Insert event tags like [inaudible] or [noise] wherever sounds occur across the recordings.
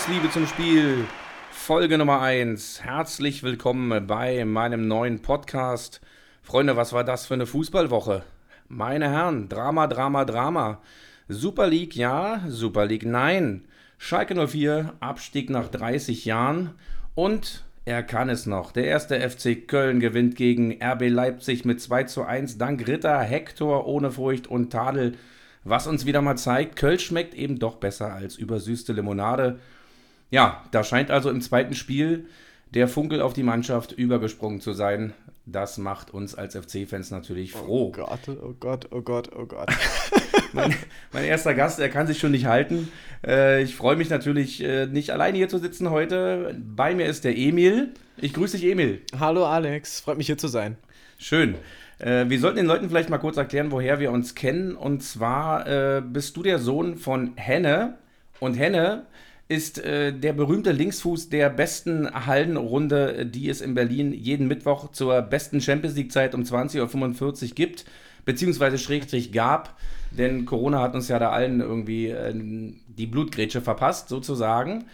Servus, Liebe zum Spiel. Folge Nummer 1. Herzlich willkommen bei meinem neuen Podcast. Freunde, was war das für eine Fußballwoche? Meine Herren, Drama, Drama, Drama. Super League ja, Super League nein. Schalke 04, Abstieg nach 30 Jahren und er kann es noch. Der erste FC Köln gewinnt gegen RB Leipzig mit 2 zu 1 dank Ritter, Hector ohne Furcht und Tadel. Was uns wieder mal zeigt, Köln schmeckt eben doch besser als übersüßte Limonade. Ja, da scheint also im zweiten Spiel der Funkel auf die Mannschaft übergesprungen zu sein. Das macht uns als FC-Fans natürlich froh. Oh Gott, oh Gott, oh Gott, oh Gott. [laughs] mein, mein, erster Gast, er kann sich schon nicht halten. Äh, ich freue mich natürlich, äh, nicht alleine hier zu sitzen heute. Bei mir ist der Emil. Ich grüße dich, Emil. Hallo Alex, freut mich hier zu sein. Schön. Äh, wir sollten den Leuten vielleicht mal kurz erklären, woher wir uns kennen. Und zwar bist du der Sohn von Henne. Und Henne ist äh, der berühmte Linksfuß der besten Hallenrunde, die es in Berlin jeden Mittwoch zur besten Champions League-Zeit um 20.45 Uhr gibt, beziehungsweise Schrägstrich gab, denn Corona hat uns ja da allen irgendwie äh, die Blutgrätsche verpasst, sozusagen.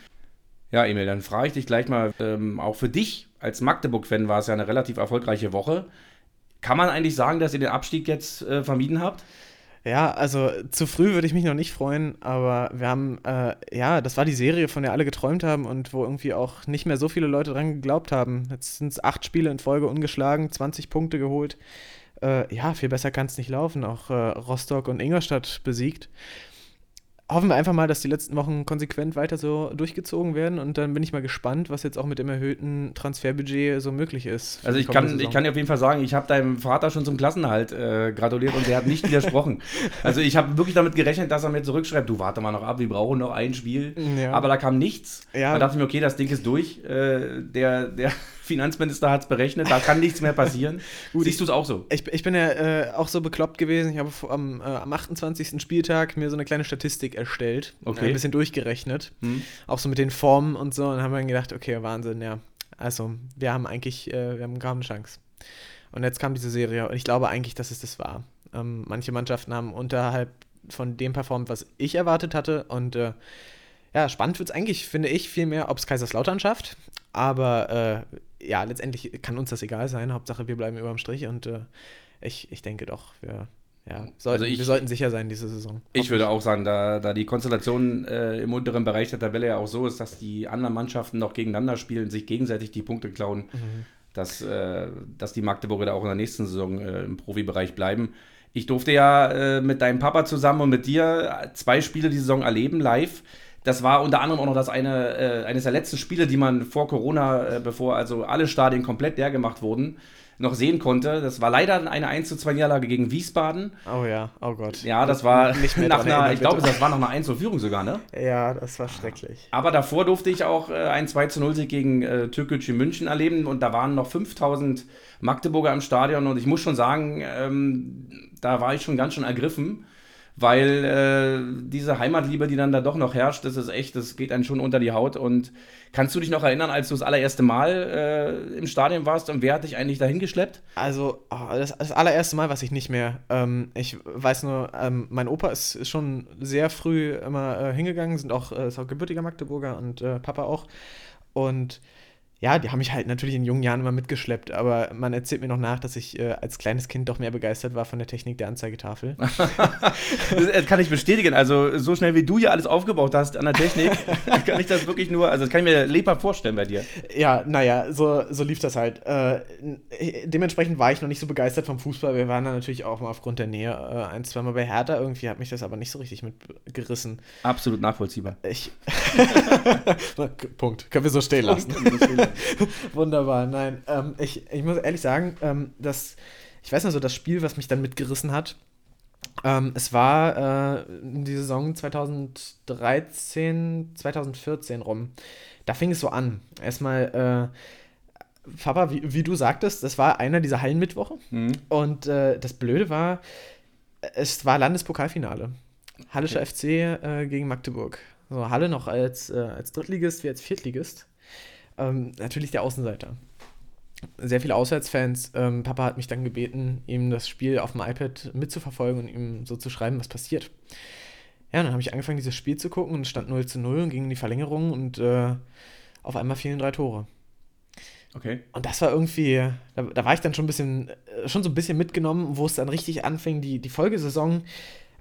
Ja, Emil, dann frage ich dich gleich mal, ähm, auch für dich als Magdeburg-Fan war es ja eine relativ erfolgreiche Woche. Kann man eigentlich sagen, dass ihr den Abstieg jetzt äh, vermieden habt? Ja, also zu früh würde ich mich noch nicht freuen, aber wir haben, äh, ja, das war die Serie, von der alle geträumt haben und wo irgendwie auch nicht mehr so viele Leute dran geglaubt haben. Jetzt sind es acht Spiele in Folge ungeschlagen, 20 Punkte geholt. Äh, ja, viel besser kann es nicht laufen. Auch äh, Rostock und Ingolstadt besiegt hoffen wir einfach mal, dass die letzten Wochen konsequent weiter so durchgezogen werden und dann bin ich mal gespannt, was jetzt auch mit dem erhöhten Transferbudget so möglich ist. Also ich kann, ich kann dir auf jeden Fall sagen, ich habe deinem Vater schon zum Klassenhalt äh, gratuliert und der hat nicht widersprochen. [laughs] also ich habe wirklich damit gerechnet, dass er mir zurückschreibt, du warte mal noch ab, wir brauchen noch ein Spiel. Ja. Aber da kam nichts. Ja. Da dachte ich mir, okay, das Ding ist durch. Äh, der, der Finanzminister hat es berechnet, da kann nichts mehr passieren. [laughs] Gut, Siehst du es auch so? Ich, ich bin ja äh, auch so bekloppt gewesen. Ich habe am, äh, am 28. Spieltag mir so eine kleine Statistik erstellt, okay. ein bisschen durchgerechnet. Hm. Auch so mit den Formen und so. Und haben dann gedacht, okay, Wahnsinn, ja. Also, wir haben eigentlich, äh, wir haben kaum eine Chance. Und jetzt kam diese Serie und ich glaube eigentlich, dass es das war. Ähm, manche Mannschaften haben unterhalb von dem performt, was ich erwartet hatte. Und äh, ja, spannend wird es eigentlich, finde ich, viel mehr, ob es Kaiserslautern schafft. Aber äh, ja, letztendlich kann uns das egal sein. Hauptsache, wir bleiben über dem Strich und äh, ich, ich denke doch, wir, ja, sollten, also ich, wir sollten sicher sein diese Saison. Ich würde auch sagen, da, da die Konstellation äh, im unteren Bereich der Tabelle ja auch so ist, dass die anderen Mannschaften noch gegeneinander spielen, sich gegenseitig die Punkte klauen, mhm. dass, äh, dass die Magdeburger da auch in der nächsten Saison äh, im Profibereich bleiben. Ich durfte ja äh, mit deinem Papa zusammen und mit dir zwei Spiele die Saison erleben, live. Das war unter anderem auch noch das eine, äh, eines der letzten Spiele, die man vor Corona, äh, bevor also alle Stadien komplett leer gemacht wurden, noch sehen konnte. Das war leider eine 1 zu 2 Niederlage gegen Wiesbaden. Oh ja, oh Gott. Ja, das war nicht mehr nach einer, erinnern, ich glaube, das war noch eine 1 zu Führung sogar, ne? Ja, das war schrecklich. Aber davor durfte ich auch äh, ein 2 zu 0 Sieg gegen äh, Türkgücü München erleben und da waren noch 5000 Magdeburger im Stadion und ich muss schon sagen, ähm, da war ich schon ganz schön ergriffen weil äh, diese Heimatliebe, die dann da doch noch herrscht, das ist echt, das geht einen schon unter die Haut. Und kannst du dich noch erinnern, als du das allererste Mal äh, im Stadion warst und wer hat dich eigentlich dahin geschleppt? Also, oh, das, das, allererste Mal weiß ich nicht mehr. Ähm, ich weiß nur, ähm, mein Opa ist, ist, schon sehr früh immer äh, hingegangen, sind auch, äh, ist auch gebürtiger Magdeburger und äh, Papa auch. Und ja, die haben mich halt natürlich in jungen Jahren immer mitgeschleppt, aber man erzählt mir noch nach, dass ich äh, als kleines Kind doch mehr begeistert war von der Technik der Anzeigetafel. [laughs] das kann ich bestätigen. Also, so schnell wie du hier alles aufgebaut hast an der Technik, [laughs] kann ich das wirklich nur, also das kann ich mir lebhaft vorstellen bei dir. Ja, naja, so, so lief das halt. Äh, dementsprechend war ich noch nicht so begeistert vom Fußball. Wir waren da natürlich auch mal aufgrund der Nähe äh, ein, zweimal bei Hertha. Irgendwie hat mich das aber nicht so richtig mitgerissen. Absolut nachvollziehbar. Ich. [laughs] Punkt. Können wir so stehen lassen. [laughs] Wunderbar, nein. Ähm, ich, ich muss ehrlich sagen, ähm, dass, ich weiß noch so, das Spiel, was mich dann mitgerissen hat, ähm, es war äh, die Saison 2013, 2014 rum. Da fing es so an. Erstmal, äh, Papa, wie, wie, du sagtest, das war einer dieser Hallenmittwoche. Mhm. Und äh, das Blöde war, es war Landespokalfinale. Hallischer okay. FC äh, gegen Magdeburg. So, Halle noch als, äh, als Drittligist wie als Viertligist. Ähm, natürlich der Außenseiter. Sehr viele Auswärtsfans. Ähm, Papa hat mich dann gebeten, ihm das Spiel auf dem iPad mitzuverfolgen und ihm so zu schreiben, was passiert. ja, dann habe ich angefangen, dieses Spiel zu gucken und stand 0 zu 0 und ging in die Verlängerung und äh, auf einmal fielen drei Tore. Okay. Und das war irgendwie, da, da, war ich dann schon ein bisschen, äh, schon so ein bisschen mitgenommen, wo es dann richtig anfing, die, die Folgesaison.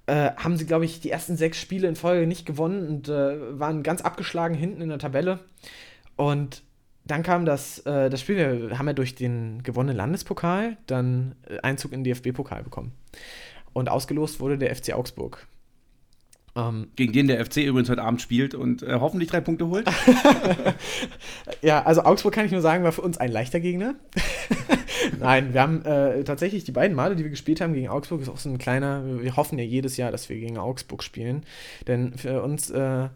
Äh, haben sie, glaube ich, die ersten sechs Spiele in Folge nicht gewonnen und äh, waren ganz abgeschlagen hinten in der Tabelle. Und dann kam das, äh, das Spiel, wir haben ja durch den gewonnenen Landespokal dann äh, Einzug in den DFB-Pokal bekommen. Und ausgelost wurde der FC Augsburg. Ähm, Gegen den der FC übrigens heute Abend spielt und äh, hoffentlich drei Punkte holt. [laughs] ja, also Augsburg kann ich nur sagen, war für uns ein leichter Gegner. [laughs] Nein, wir haben äh, tatsächlich die beiden Male, die wir gespielt haben gegen Augsburg, ist auch so ein kleiner, wir hoffen ja jedes Jahr, dass wir gegen Augsburg spielen. Denn für uns, äh,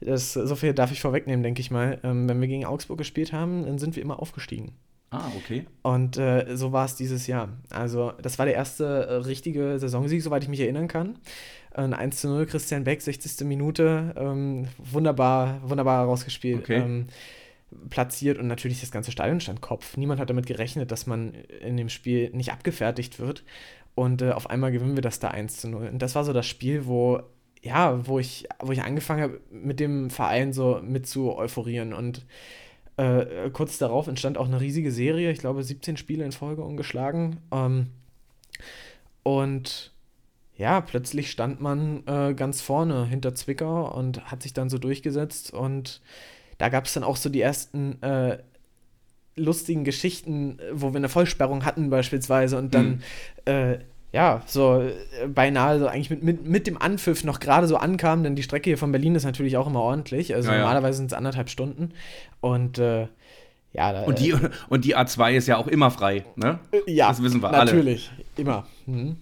das, so viel darf ich vorwegnehmen, denke ich mal, ähm, wenn wir gegen Augsburg gespielt haben, dann sind wir immer aufgestiegen. Ah, okay. Und äh, so war es dieses Jahr. Also, das war der erste äh, richtige Saisonsieg, soweit ich mich erinnern kann. Ein 1 zu 0, Christian Beck, 60. Minute. Ähm, wunderbar, wunderbar rausgespielt. Okay. Ähm, platziert und natürlich das ganze Stadion stand Kopf. Niemand hat damit gerechnet, dass man in dem Spiel nicht abgefertigt wird. Und äh, auf einmal gewinnen wir das da 1 zu 0. Und das war so das Spiel, wo, ja, wo ich, wo ich angefangen habe, mit dem Verein so mit zu euphorieren. Und äh, kurz darauf entstand auch eine riesige Serie, ich glaube 17 Spiele in Folge ungeschlagen. Ähm, und ja, plötzlich stand man äh, ganz vorne hinter Zwickau und hat sich dann so durchgesetzt. Und da gab es dann auch so die ersten äh, lustigen Geschichten, wo wir eine Vollsperrung hatten beispielsweise und dann, mhm. äh, ja, so äh, beinahe so eigentlich mit, mit, mit dem Anpfiff noch gerade so ankam, denn die Strecke hier von Berlin ist natürlich auch immer ordentlich. Also ja, normalerweise sind es anderthalb Stunden. Und äh, ja, da, und, die, äh, [laughs] und die A2 ist ja auch immer frei, ne? Äh, ja, das wissen wir natürlich, alle. immer. Mhm.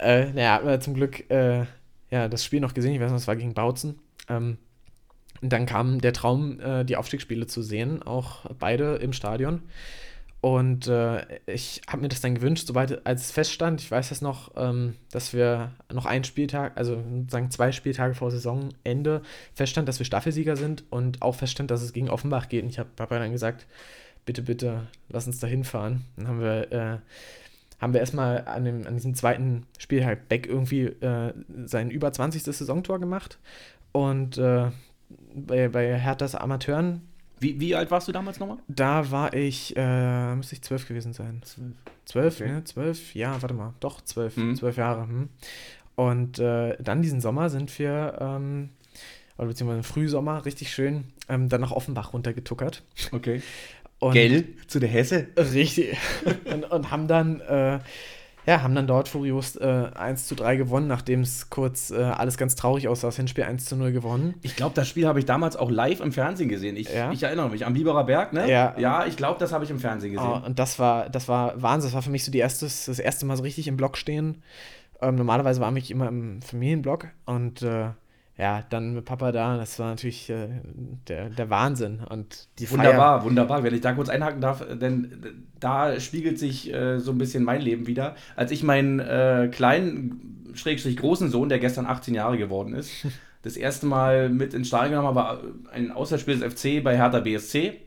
Äh, naja, zum Glück äh, ja, das Spiel noch gesehen, ich weiß noch, es war gegen Bautzen. Ähm, und dann kam der Traum, die Aufstiegsspiele zu sehen, auch beide im Stadion. Und äh, ich habe mir das dann gewünscht, sobald als es feststand, ich weiß das noch, ähm, dass wir noch einen Spieltag, also sozusagen zwei Spieltage vor Saisonende feststand, dass wir Staffelsieger sind und auch feststand, dass es gegen Offenbach geht. Und ich habe Papa dann gesagt, bitte, bitte, lass uns da hinfahren. Dann haben wir, äh, haben wir erstmal an, dem, an diesem zweiten Spieltag Beck irgendwie äh, sein über 20. Saisontor gemacht. Und äh, bei, bei Herthas Amateuren wie, wie alt warst du damals nochmal? Da war ich, äh, müsste ich zwölf gewesen sein. Zwölf. Zwölf, okay. ne? Zwölf, ja, warte mal, doch, zwölf, mhm. zwölf Jahre. Hm. Und äh, dann diesen Sommer sind wir, ähm, oder beziehungsweise im Frühsommer, richtig schön, ähm, dann nach Offenbach runtergetuckert. Okay. Und Gell? Zu der Hesse? Richtig. [laughs] und, und haben dann äh, ja, haben dann dort furios äh, 1 zu 3 gewonnen, nachdem es kurz äh, alles ganz traurig aussah. Das Hinspiel 1 zu 0 gewonnen. Ich glaube, das Spiel habe ich damals auch live im Fernsehen gesehen. Ich, ja? ich erinnere mich, am Biberer Berg, ne? Ja. Ja, ich glaube, das habe ich im Fernsehen gesehen. Oh, und das war, das war Wahnsinn. Das war für mich so die erste, das erste Mal so richtig im Block stehen. Ähm, normalerweise war ich immer im Familienblock und äh, ja, dann mit Papa da, das war natürlich äh, der, der Wahnsinn. Und die wunderbar, Feier. wunderbar. Wenn ich da kurz einhaken darf, denn da spiegelt sich äh, so ein bisschen mein Leben wieder. Als ich meinen äh, kleinen, schrägstrich großen Sohn, der gestern 18 Jahre geworden ist, [laughs] das erste Mal mit ins Stadion genommen habe, war ein Auswärtsspiel des FC bei Hertha BSC.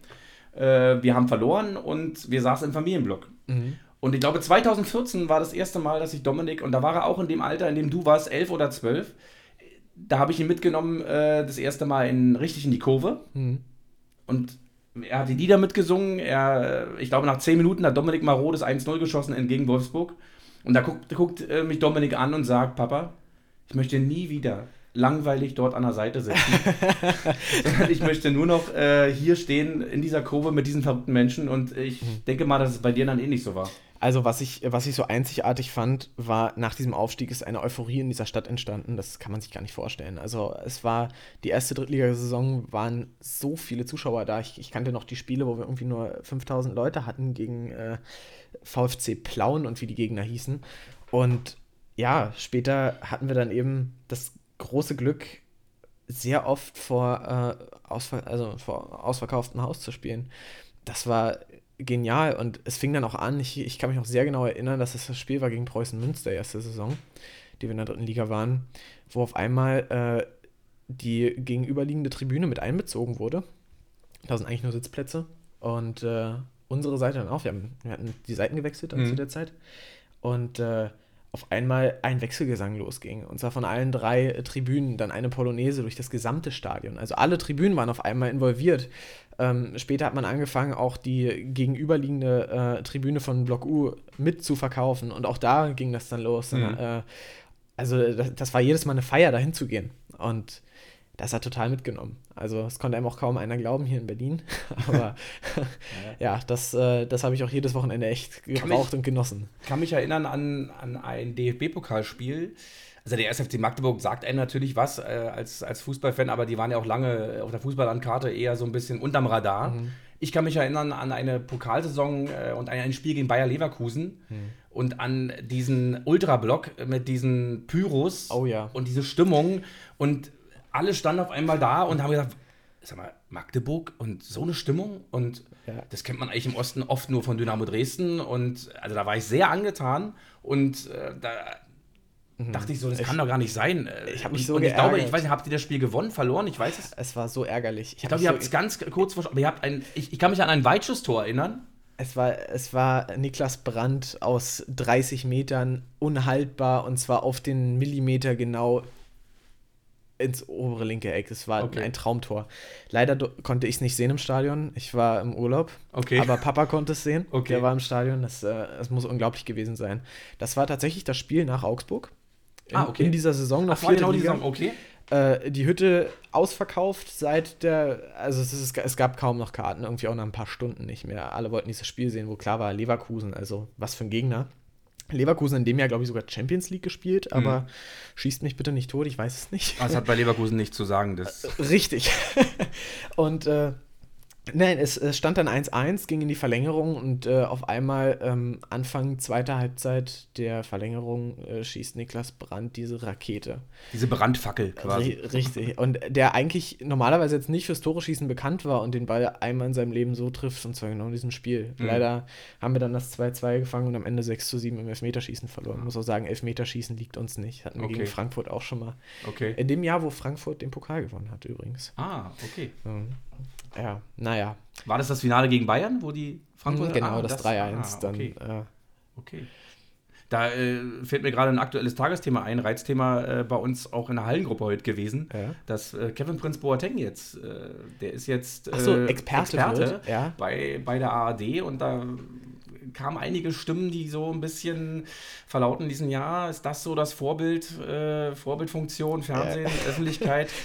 Äh, wir haben verloren und wir saßen im Familienblock. Mhm. Und ich glaube, 2014 war das erste Mal, dass ich Dominik, und da war er auch in dem Alter, in dem du warst, elf oder zwölf, da habe ich ihn mitgenommen, äh, das erste Mal in, richtig in die Kurve. Mhm. Und er hat die Lieder mitgesungen. Er, ich glaube, nach 10 Minuten hat Dominik Marot das 1-0 geschossen entgegen Wolfsburg. Und da guckt, guckt äh, mich Dominik an und sagt: Papa, ich möchte nie wieder langweilig dort an der Seite sitzen. [laughs] ich möchte nur noch äh, hier stehen in dieser Kurve mit diesen verrückten Menschen und ich mhm. denke mal, dass es bei dir dann ähnlich so war. Also was ich, was ich so einzigartig fand, war, nach diesem Aufstieg ist eine Euphorie in dieser Stadt entstanden. Das kann man sich gar nicht vorstellen. Also es war, die erste Drittligasaison waren so viele Zuschauer da. Ich, ich kannte noch die Spiele, wo wir irgendwie nur 5000 Leute hatten gegen äh, VfC Plauen und wie die Gegner hießen. Und ja, später hatten wir dann eben das große Glück, sehr oft vor, äh, ausver also vor ausverkauftem Haus zu spielen. Das war genial und es fing dann auch an, ich, ich kann mich auch sehr genau erinnern, dass es das Spiel war gegen Preußen Münster, erste Saison, die wir in der dritten Liga waren, wo auf einmal äh, die gegenüberliegende Tribüne mit einbezogen wurde. Da sind eigentlich nur Sitzplätze und äh, unsere Seite dann auch. Wir, haben, wir hatten die Seiten gewechselt mhm. zu der Zeit und äh, auf einmal ein Wechselgesang losging. Und zwar von allen drei Tribünen, dann eine Polonaise durch das gesamte Stadion. Also alle Tribünen waren auf einmal involviert. Ähm, später hat man angefangen, auch die gegenüberliegende äh, Tribüne von Block U mit zu verkaufen. Und auch da ging das dann los. Mhm. Und, äh, also das, das, war jedes Mal eine Feier, dahin zu gehen. Und das hat total mitgenommen. Also es konnte einem auch kaum einer glauben hier in Berlin. [laughs] Aber [laughs] ja, das, äh, das habe ich auch jedes Wochenende echt gebraucht mich, und genossen. Ich kann mich erinnern an, an ein DFB-Pokalspiel. Also der SFC Magdeburg sagt einem natürlich was äh, als, als Fußballfan, aber die waren ja auch lange auf der Fußballlandkarte eher so ein bisschen unterm Radar. Mhm. Ich kann mich erinnern an eine Pokalsaison äh, und ein, ein Spiel gegen Bayer Leverkusen. Mhm und an diesen Ultrablock mit diesen Pyros oh, ja. und diese Stimmung. Und alle standen auf einmal da und haben gesagt, sag mal, Magdeburg und so eine Stimmung und ja. das kennt man eigentlich im Osten oft nur von Dynamo Dresden und also da war ich sehr angetan und äh, da mhm. dachte ich so, das ich, kann doch gar nicht sein. Ich habe mich so und ich glaube, ich weiß nicht, habt ihr das Spiel gewonnen, verloren? Ich weiß es. Es war so ärgerlich. Ich, ich glaube, ihr habt es ganz kurz vor, aber ihr habt ein, ich, ich kann mich an ein Weitschusstor erinnern. Es war, es war Niklas Brandt aus 30 Metern unhaltbar und zwar auf den Millimeter genau ins obere linke Eck. Es war okay. ein Traumtor. Leider konnte ich es nicht sehen im Stadion. Ich war im Urlaub. Okay. Aber Papa konnte es sehen. Okay. Der war im Stadion. Das, äh, das muss unglaublich gewesen sein. Das war tatsächlich das Spiel nach Augsburg. In, ah, okay. In dieser Saison noch Ach, genau Liga. Saison, okay. Äh, die Hütte ausverkauft seit der, also es, ist, es gab kaum noch Karten, irgendwie auch nach ein paar Stunden nicht mehr. Alle wollten dieses Spiel sehen, wo klar war, Leverkusen, also was für ein Gegner. Leverkusen in dem Jahr, glaube ich, sogar Champions League gespielt, aber mhm. schießt mich bitte nicht tot, ich weiß es nicht. Das hat bei [laughs] Leverkusen nichts zu sagen. Das Richtig. [laughs] Und äh, Nein, es, es stand dann 1-1, ging in die Verlängerung und äh, auf einmal ähm, Anfang zweiter Halbzeit der Verlängerung äh, schießt Niklas Brandt diese Rakete. Diese Brandfackel quasi. richtig. Und der eigentlich normalerweise jetzt nicht fürs Tore schießen bekannt war und den Ball einmal in seinem Leben so trifft, und zwar genau in diesem Spiel. Mhm. Leider haben wir dann das 2-2 gefangen und am Ende 6 7 im Elfmeterschießen verloren. Ich muss auch sagen, Elfmeterschießen liegt uns nicht. Hatten wir okay. gegen Frankfurt auch schon mal. Okay. In dem Jahr, wo Frankfurt den Pokal gewonnen hat, übrigens. Ah, okay. Mhm ja, naja. War das das Finale gegen Bayern, wo die Frankfurter. Genau, ah, das, das 3-1 ah, okay. dann. Äh, okay. Da äh, fällt mir gerade ein aktuelles Tagesthema ein, Reizthema äh, bei uns auch in der Hallengruppe heute gewesen, ja. dass äh, Kevin Prinz Boateng jetzt, äh, der ist jetzt so, äh, Experte, Experte ja. bei, bei der ARD und da kamen einige Stimmen, die so ein bisschen verlauten diesen Jahr, ist das so das Vorbild, äh, Vorbildfunktion, Fernsehen, Öffentlichkeit? [laughs]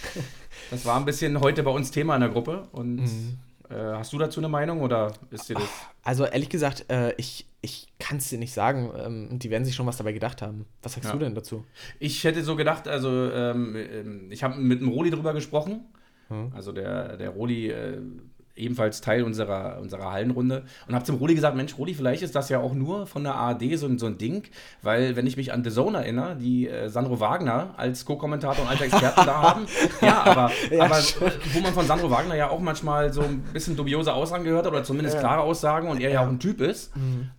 Das war ein bisschen heute bei uns Thema in der Gruppe. Und mhm. Äh, hast du dazu eine Meinung oder ist dir das? Also ehrlich gesagt, äh, ich, ich kann es dir nicht sagen. Ähm, die werden sich schon was dabei gedacht haben. Was sagst ja. du denn dazu? Ich hätte so gedacht, also ähm, ähm ich habe mit dem Roli drüber gesprochen. Hm. Also der, der Roli äh, ebenfalls Teil unserer, unserer Hallenrunde und habe zum Rudi gesagt, Mensch, Rudi, vielleicht ist das ja auch nur von der ARD so, so ein Ding, weil wenn ich mich an The Zone erinnere, die äh, Sandro Wagner als Co-Kommentator und als Experten da haben, [laughs] ja, aber, ja, aber wo man von Sandro Wagner ja auch manchmal so ein bisschen dubiose Aussagen gehört hat oder zumindest ja. klare Aussagen und er ja, ja auch ein Typ ist, mhm.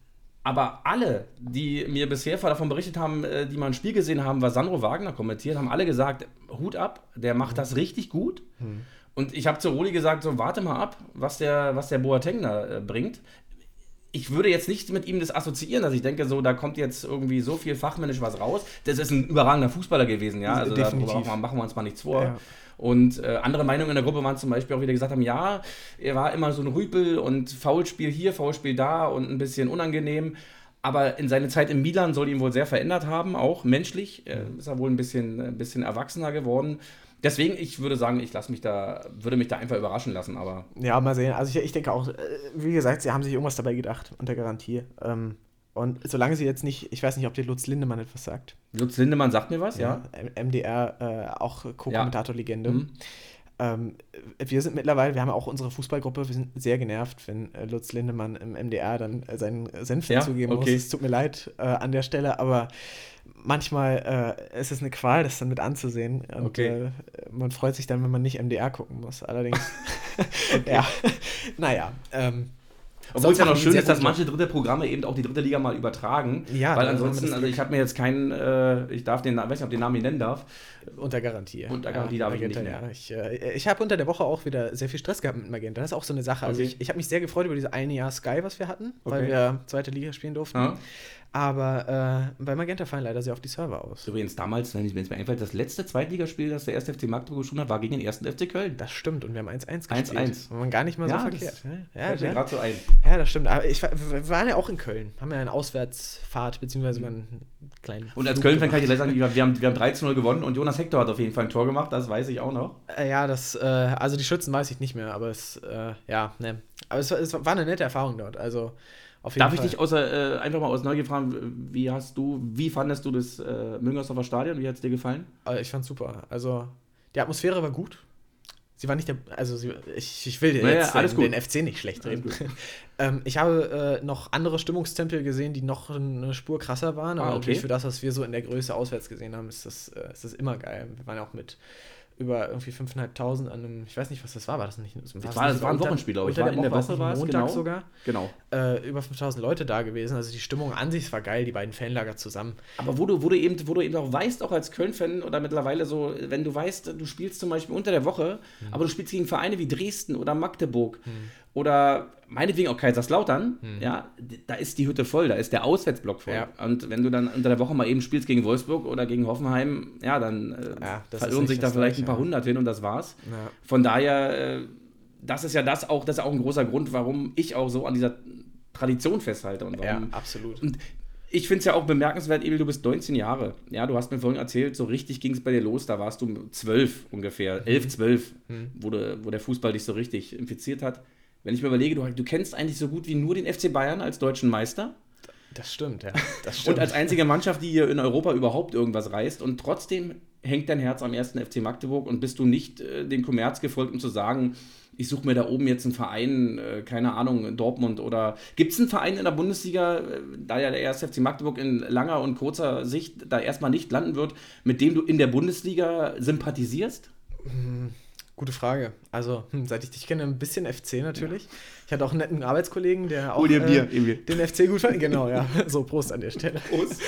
Aber alle, die mir bisher davon berichtet haben, äh, die mal ein Spiel gesehen haben, was Sandro Wagner kommentiert, haben alle gesagt, Hut ab, der macht das richtig gut. Mhm. Und ich habe zu Roli gesagt, so warte mal ab, was der, was der Boateng da äh, bringt. Ich würde jetzt nicht mit ihm das assoziieren, dass ich denke, so da kommt jetzt irgendwie so viel fachmännisch was raus. Das ist ein überragender Fußballer gewesen, ja. Also Definitiv. darüber machen wir uns mal nichts vor. Ja. Und äh, andere Meinungen in der Gruppe waren zum Beispiel auch wieder gesagt haben, ja, er war immer so ein Rüpel und Foulspiel hier, Foulspiel da und ein bisschen unangenehm. Aber in seiner Zeit in Milan soll ihn wohl sehr verändert haben, auch menschlich. Äh, ist er wohl ein bisschen, ein bisschen erwachsener geworden. Deswegen, ich würde sagen, ich lasse mich da, würde mich da einfach überraschen lassen, aber. Ja, mal sehen. Also ich, ich denke auch, äh, wie gesagt, sie haben sich irgendwas dabei gedacht, unter Garantie. Ähm, und solange sie jetzt nicht, ich weiß nicht, ob dir Lutz Lindemann etwas sagt. Lutz Lindemann sagt mir was, ja. ja. MDR, äh, auch Co-Kommentator-Legende. Ja. Mhm. Ähm, wir sind mittlerweile, wir haben auch unsere Fußballgruppe, wir sind sehr genervt, wenn äh, Lutz Lindemann im MDR dann äh, seinen Senf ja? zugeben okay. muss. Es tut mir leid äh, an der Stelle, aber manchmal äh, ist es eine Qual, das dann mit anzusehen. Und okay. äh, man freut sich dann, wenn man nicht MDR gucken muss. Allerdings, [laughs] ja, naja. Ähm, obwohl es ja noch schön ist, dass manche dritte Programme eben auch die dritte Liga mal übertragen. Ja, weil ansonsten, also ich habe mir jetzt keinen, äh, ich darf den, weiß nicht, ob den Namen ich nennen darf. Unter Garantie. Unter Garantie ja, darf Magenta, ich nicht mehr. Ja. Ich, äh, ich habe unter der Woche auch wieder sehr viel Stress gehabt mit Magenta. Das ist auch so eine Sache. Also okay. Also ich, ich habe mich sehr gefreut über diese eine Jahr Sky, was wir hatten, weil okay. wir zweite Liga spielen durften. Ja. Aber äh, bei Magenta fallen leider sehr auf die Server aus. Übrigens damals, wenn es mir einfällt, das letzte Zweitligaspiel, das der erste FC Magdeburg schon hat, war gegen den ersten FC Köln. Das stimmt und wir haben 1-1 gespielt. 1-1. War man gar nicht mal so ja, verkehrt. Ja, ja, gerade so ein. Ja, das stimmt. Aber ich, wir waren ja auch in Köln. Haben ja eine Auswärtsfahrt, beziehungsweise mhm. einen kleinen. Und als Köln-Fan kann ich dir sagen, wir haben, wir haben 13-0 gewonnen und Jonas Hector hat auf jeden Fall ein Tor gemacht, das weiß ich auch noch. Äh, ja, das, äh, also die Schützen weiß ich nicht mehr, aber es, äh, ja, ne. Aber es, es war eine nette Erfahrung dort. Also Darf Fall. ich dich außer, äh, einfach mal aus Neugier fragen, wie hast du, wie fandest du das äh, Müngersdorfer Stadion? Wie hat es dir gefallen? Äh, ich fand super. Also die Atmosphäre war gut. Sie war nicht der, also sie, ich, ich will naja, jetzt alles den, den, FC nicht schlecht reden. [laughs] ähm, ich habe äh, noch andere Stimmungstempel gesehen, die noch eine Spur krasser waren, aber ah, okay. natürlich für das, was wir so in der Größe auswärts gesehen haben, ist das, äh, ist das immer geil. Wir waren ja auch mit über irgendwie 5.500 an einem, ich weiß nicht, was das war, war das nicht? Das, war, das war ein Wochenspiel, glaube ich. War in der Woche war es, Montag genau. sogar. Genau. Äh, über 5.000 Leute da gewesen. Also die Stimmung an sich war geil, die beiden Fanlager zusammen. Aber wo du, wo du, eben, wo du eben auch weißt, auch als Köln-Fan oder mittlerweile so, wenn du weißt, du spielst zum Beispiel unter der Woche, mhm. aber du spielst gegen Vereine wie Dresden oder Magdeburg. Mhm oder meinetwegen auch Kaiserslautern, mhm. ja, da ist die Hütte voll, da ist der Auswärtsblock voll. Ja. Und wenn du dann unter der Woche mal eben spielst gegen Wolfsburg oder gegen Hoffenheim, ja, dann äh, ja, verirren sich da vielleicht ein paar hundert hin und das war's. Ja. Von daher, äh, das ist ja das auch, das ist auch ein großer Grund, warum ich auch so an dieser Tradition festhalte. Und warum, ja, absolut. Und ich finde es ja auch bemerkenswert, Emil, du bist 19 Jahre. Ja, du hast mir vorhin erzählt, so richtig ging es bei dir los, da warst du 12 ungefähr, 11, 12, mhm. wo, de, wo der Fußball dich so richtig infiziert hat. Wenn ich mir überlege, du, du kennst eigentlich so gut wie nur den FC Bayern als deutschen Meister. Das stimmt, ja. Das stimmt. Und als einzige Mannschaft, die hier in Europa überhaupt irgendwas reißt. Und trotzdem hängt dein Herz am ersten FC Magdeburg und bist du nicht äh, dem Kommerz gefolgt, um zu sagen, ich suche mir da oben jetzt einen Verein, äh, keine Ahnung, Dortmund oder gibt es einen Verein in der Bundesliga, äh, da ja der erste FC Magdeburg in langer und kurzer Sicht da erstmal nicht landen wird, mit dem du in der Bundesliga sympathisierst? Hm. Gute Frage. Also, hm, [laughs] seit ich dich kenne, ein bisschen FC natürlich. Ja. Ich hatte auch einen netten Arbeitskollegen, der auch Hol dir Bier, äh, den FC gut fand. Genau, ja. [laughs] So, Prost an der Stelle. Prost.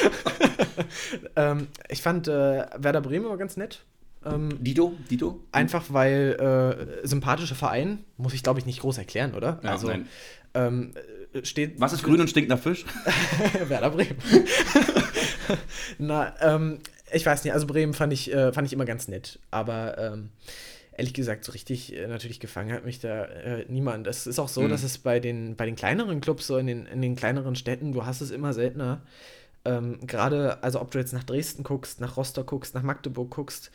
[laughs] ähm, ich fand äh, Werder Bremen aber ganz nett. Ähm, Dito, Dito. Einfach weil äh, sympathischer Verein, muss ich glaube ich nicht groß erklären, oder? Ja, also, nein. Ähm, steht. Was ist grün und stinkt nach Fisch? Werder Bremen. Na, ähm, ich weiß nicht, also Bremen fand ich, äh, fand ich immer ganz nett. Aber ähm, ehrlich gesagt, so richtig äh, natürlich gefangen hat mich da äh, niemand. Es ist auch so, mhm. dass es bei den, bei den kleineren Clubs, so in den, in den kleineren Städten, du hast es immer seltener. Ähm, Gerade, also ob du jetzt nach Dresden guckst, nach Rostock guckst, nach Magdeburg guckst,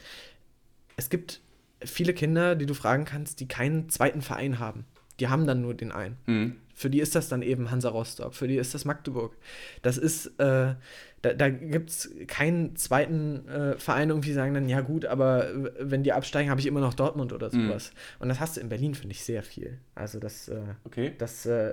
es gibt viele Kinder, die du fragen kannst, die keinen zweiten Verein haben. Die haben dann nur den einen. Mhm. Für die ist das dann eben Hansa Rostock, für die ist das Magdeburg. Das ist, äh, da, da gibt es keinen zweiten äh, Verein, irgendwie sagen dann, ja gut, aber wenn die absteigen, habe ich immer noch Dortmund oder mhm. sowas. Mhm. Und das hast du in Berlin, finde ich, sehr viel. Also das, äh, okay. das, äh,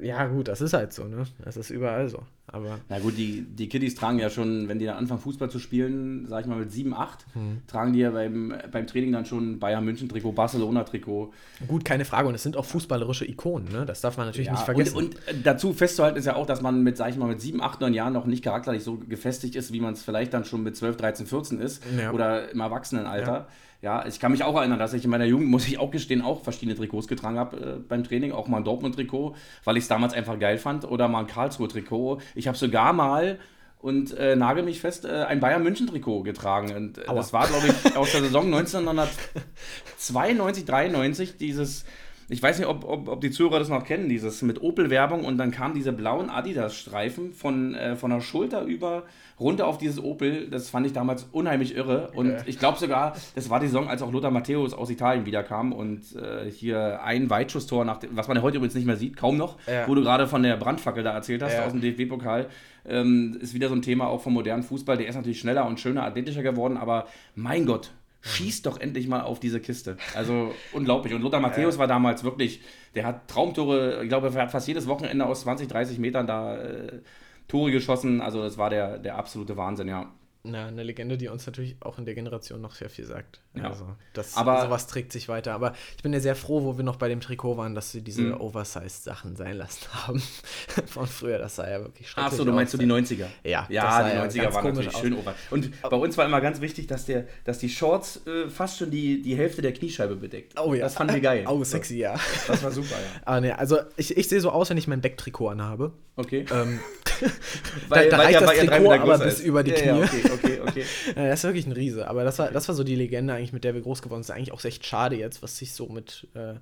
ja gut, das ist halt so, ne? Das ist überall so. Aber Na gut, die, die Kiddies tragen ja schon, wenn die dann anfangen, Fußball zu spielen, sag ich mal mit 7, 8, hm. tragen die ja beim, beim Training dann schon Bayern München-Trikot, Barcelona-Trikot. Gut, keine Frage. Und es sind auch fußballerische Ikonen, ne? Das darf man natürlich ja, nicht vergessen. Und, und, dazu festzuhalten ist ja auch, dass man mit, sag ich mal, mit 7, 8, 9 Jahren noch nicht charakterlich so gefestigt ist, wie man es vielleicht dann schon mit 12, 13, 14 ist. Ja. Oder im Erwachsenenalter. Ja. Ja, ich kann mich auch erinnern, dass ich in meiner Jugend, [laughs] muss ich auch gestehen, auch verschiedene Trikots getragen habe äh, beim Training. Auch mal ein Dortmund-Trikot, weil ich es damals einfach geil fand. Oder mal ein Karlsruhe-Trikot. Ich habe sogar mal und äh, nagel mich fest, äh, ein Bayern München Trikot getragen. Und äh, das war, glaube ich, aus der Saison [laughs] 1992, 93, dieses, ich weiß nicht, ob, ob, ob die Zuhörer das noch kennen, dieses mit Opel-Werbung und dann kamen diese blauen Adidas-Streifen von, äh, von der Schulter über runter auf dieses Opel, das fand ich damals unheimlich irre. Und ja. ich glaube sogar, das war die Saison, als auch Lothar Matthäus aus Italien wiederkam und äh, hier ein Weitschusstor, nach dem, was man ja heute übrigens nicht mehr sieht, kaum noch, ja. wo du gerade von der Brandfackel da erzählt hast, ja. aus dem DFB-Pokal. Ähm, ist wieder so ein Thema auch vom modernen Fußball. Der ist natürlich schneller und schöner, athletischer geworden, aber mein Gott, schießt doch endlich mal auf diese Kiste. Also [laughs] unglaublich. Und Lothar Matthäus war damals wirklich, der hat Traumtore, ich glaube, er hat fast jedes Wochenende aus 20, 30 Metern da äh, Tore geschossen. Also das war der, der absolute Wahnsinn, ja. Na, eine Legende, die uns natürlich auch in der Generation noch sehr viel sagt. Ja. Also, das, Aber- sowas trägt sich weiter. Aber ich bin ja sehr froh, wo wir noch bei dem Trikot waren, dass sie diese Mhm. Oversized-Sachen sein lassen [laughs] haben. Von früher, das sah ja wirklich schrecklich Achso, du meinst so die 90er? Ja, Ja, die ja 90er ganz waren komisch natürlich aus. schön ober. Und bei uns war immer ganz wichtig, dass, der, dass die Shorts äh, fast schon die, die Hälfte der Kniescheibe bedeckt. Oh ja. Das fanden wir geil. [laughs] Oh, sexy, ja. Das war super, ja. Ah, ne, also ich, ich sehe so aus, wenn ich mein Backtrikot anhabe. Okay. Ähm, [laughs] Weil- da weil reicht das ja Trikot aber größer bis ist. über die ja, Knie. Ja, okay, okay, okay. [laughs] Das ist wirklich ein Riese. Aber das war, das war so die Legende eigentlich, mit der wir groß geworden sind. Eigentlich auch echt schade jetzt, was sich so mit äh,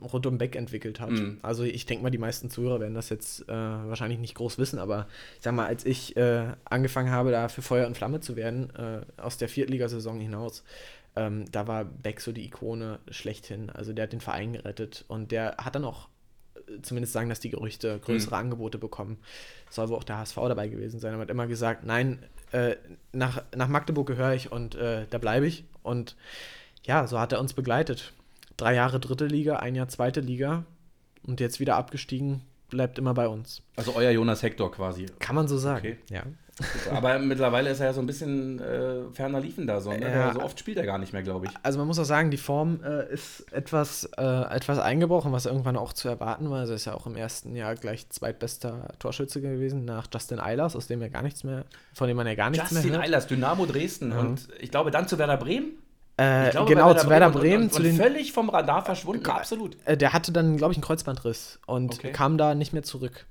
rund um Beck entwickelt hat. Mhm. Also ich denke mal, die meisten Zuhörer werden das jetzt äh, wahrscheinlich nicht groß wissen, aber ich sag mal, als ich äh, angefangen habe, da für Feuer und Flamme zu werden, äh, aus der Viertligasaison hinaus, ähm, da war Beck so die Ikone schlechthin. Also der hat den Verein gerettet und der hat dann auch zumindest sagen, dass die Gerüchte größere Angebote bekommen. Soll wohl auch der HSV dabei gewesen sein. Er hat immer gesagt, nein, äh, nach, nach Magdeburg gehöre ich und äh, da bleibe ich. Und ja, so hat er uns begleitet. Drei Jahre dritte Liga, ein Jahr zweite Liga und jetzt wieder abgestiegen, bleibt immer bei uns. Also euer Jonas Hector quasi. Kann man so sagen. Okay. Ja. Aber mittlerweile ist er ja so ein bisschen äh, ferner liefen da so. Ne? Ja. So oft spielt er gar nicht mehr, glaube ich. Also man muss auch sagen, die Form äh, ist etwas, äh, etwas eingebrochen, was irgendwann auch zu erwarten war. Also er ist ja auch im ersten Jahr gleich zweitbester Torschütze gewesen nach Justin Eilers, aus dem er gar nichts mehr, von dem man ja gar nichts Justin mehr hört. Eilers, Dynamo Dresden. Und ich glaube dann zu Werder Bremen. Äh, glaube, genau, zu Werder und- Bremen, und, zu und den, völlig vom Radar verschwunden, absolut. äh, der hatte dann, glaube ich, einen Kreuzbandriss und Okay. kam da nicht mehr zurück.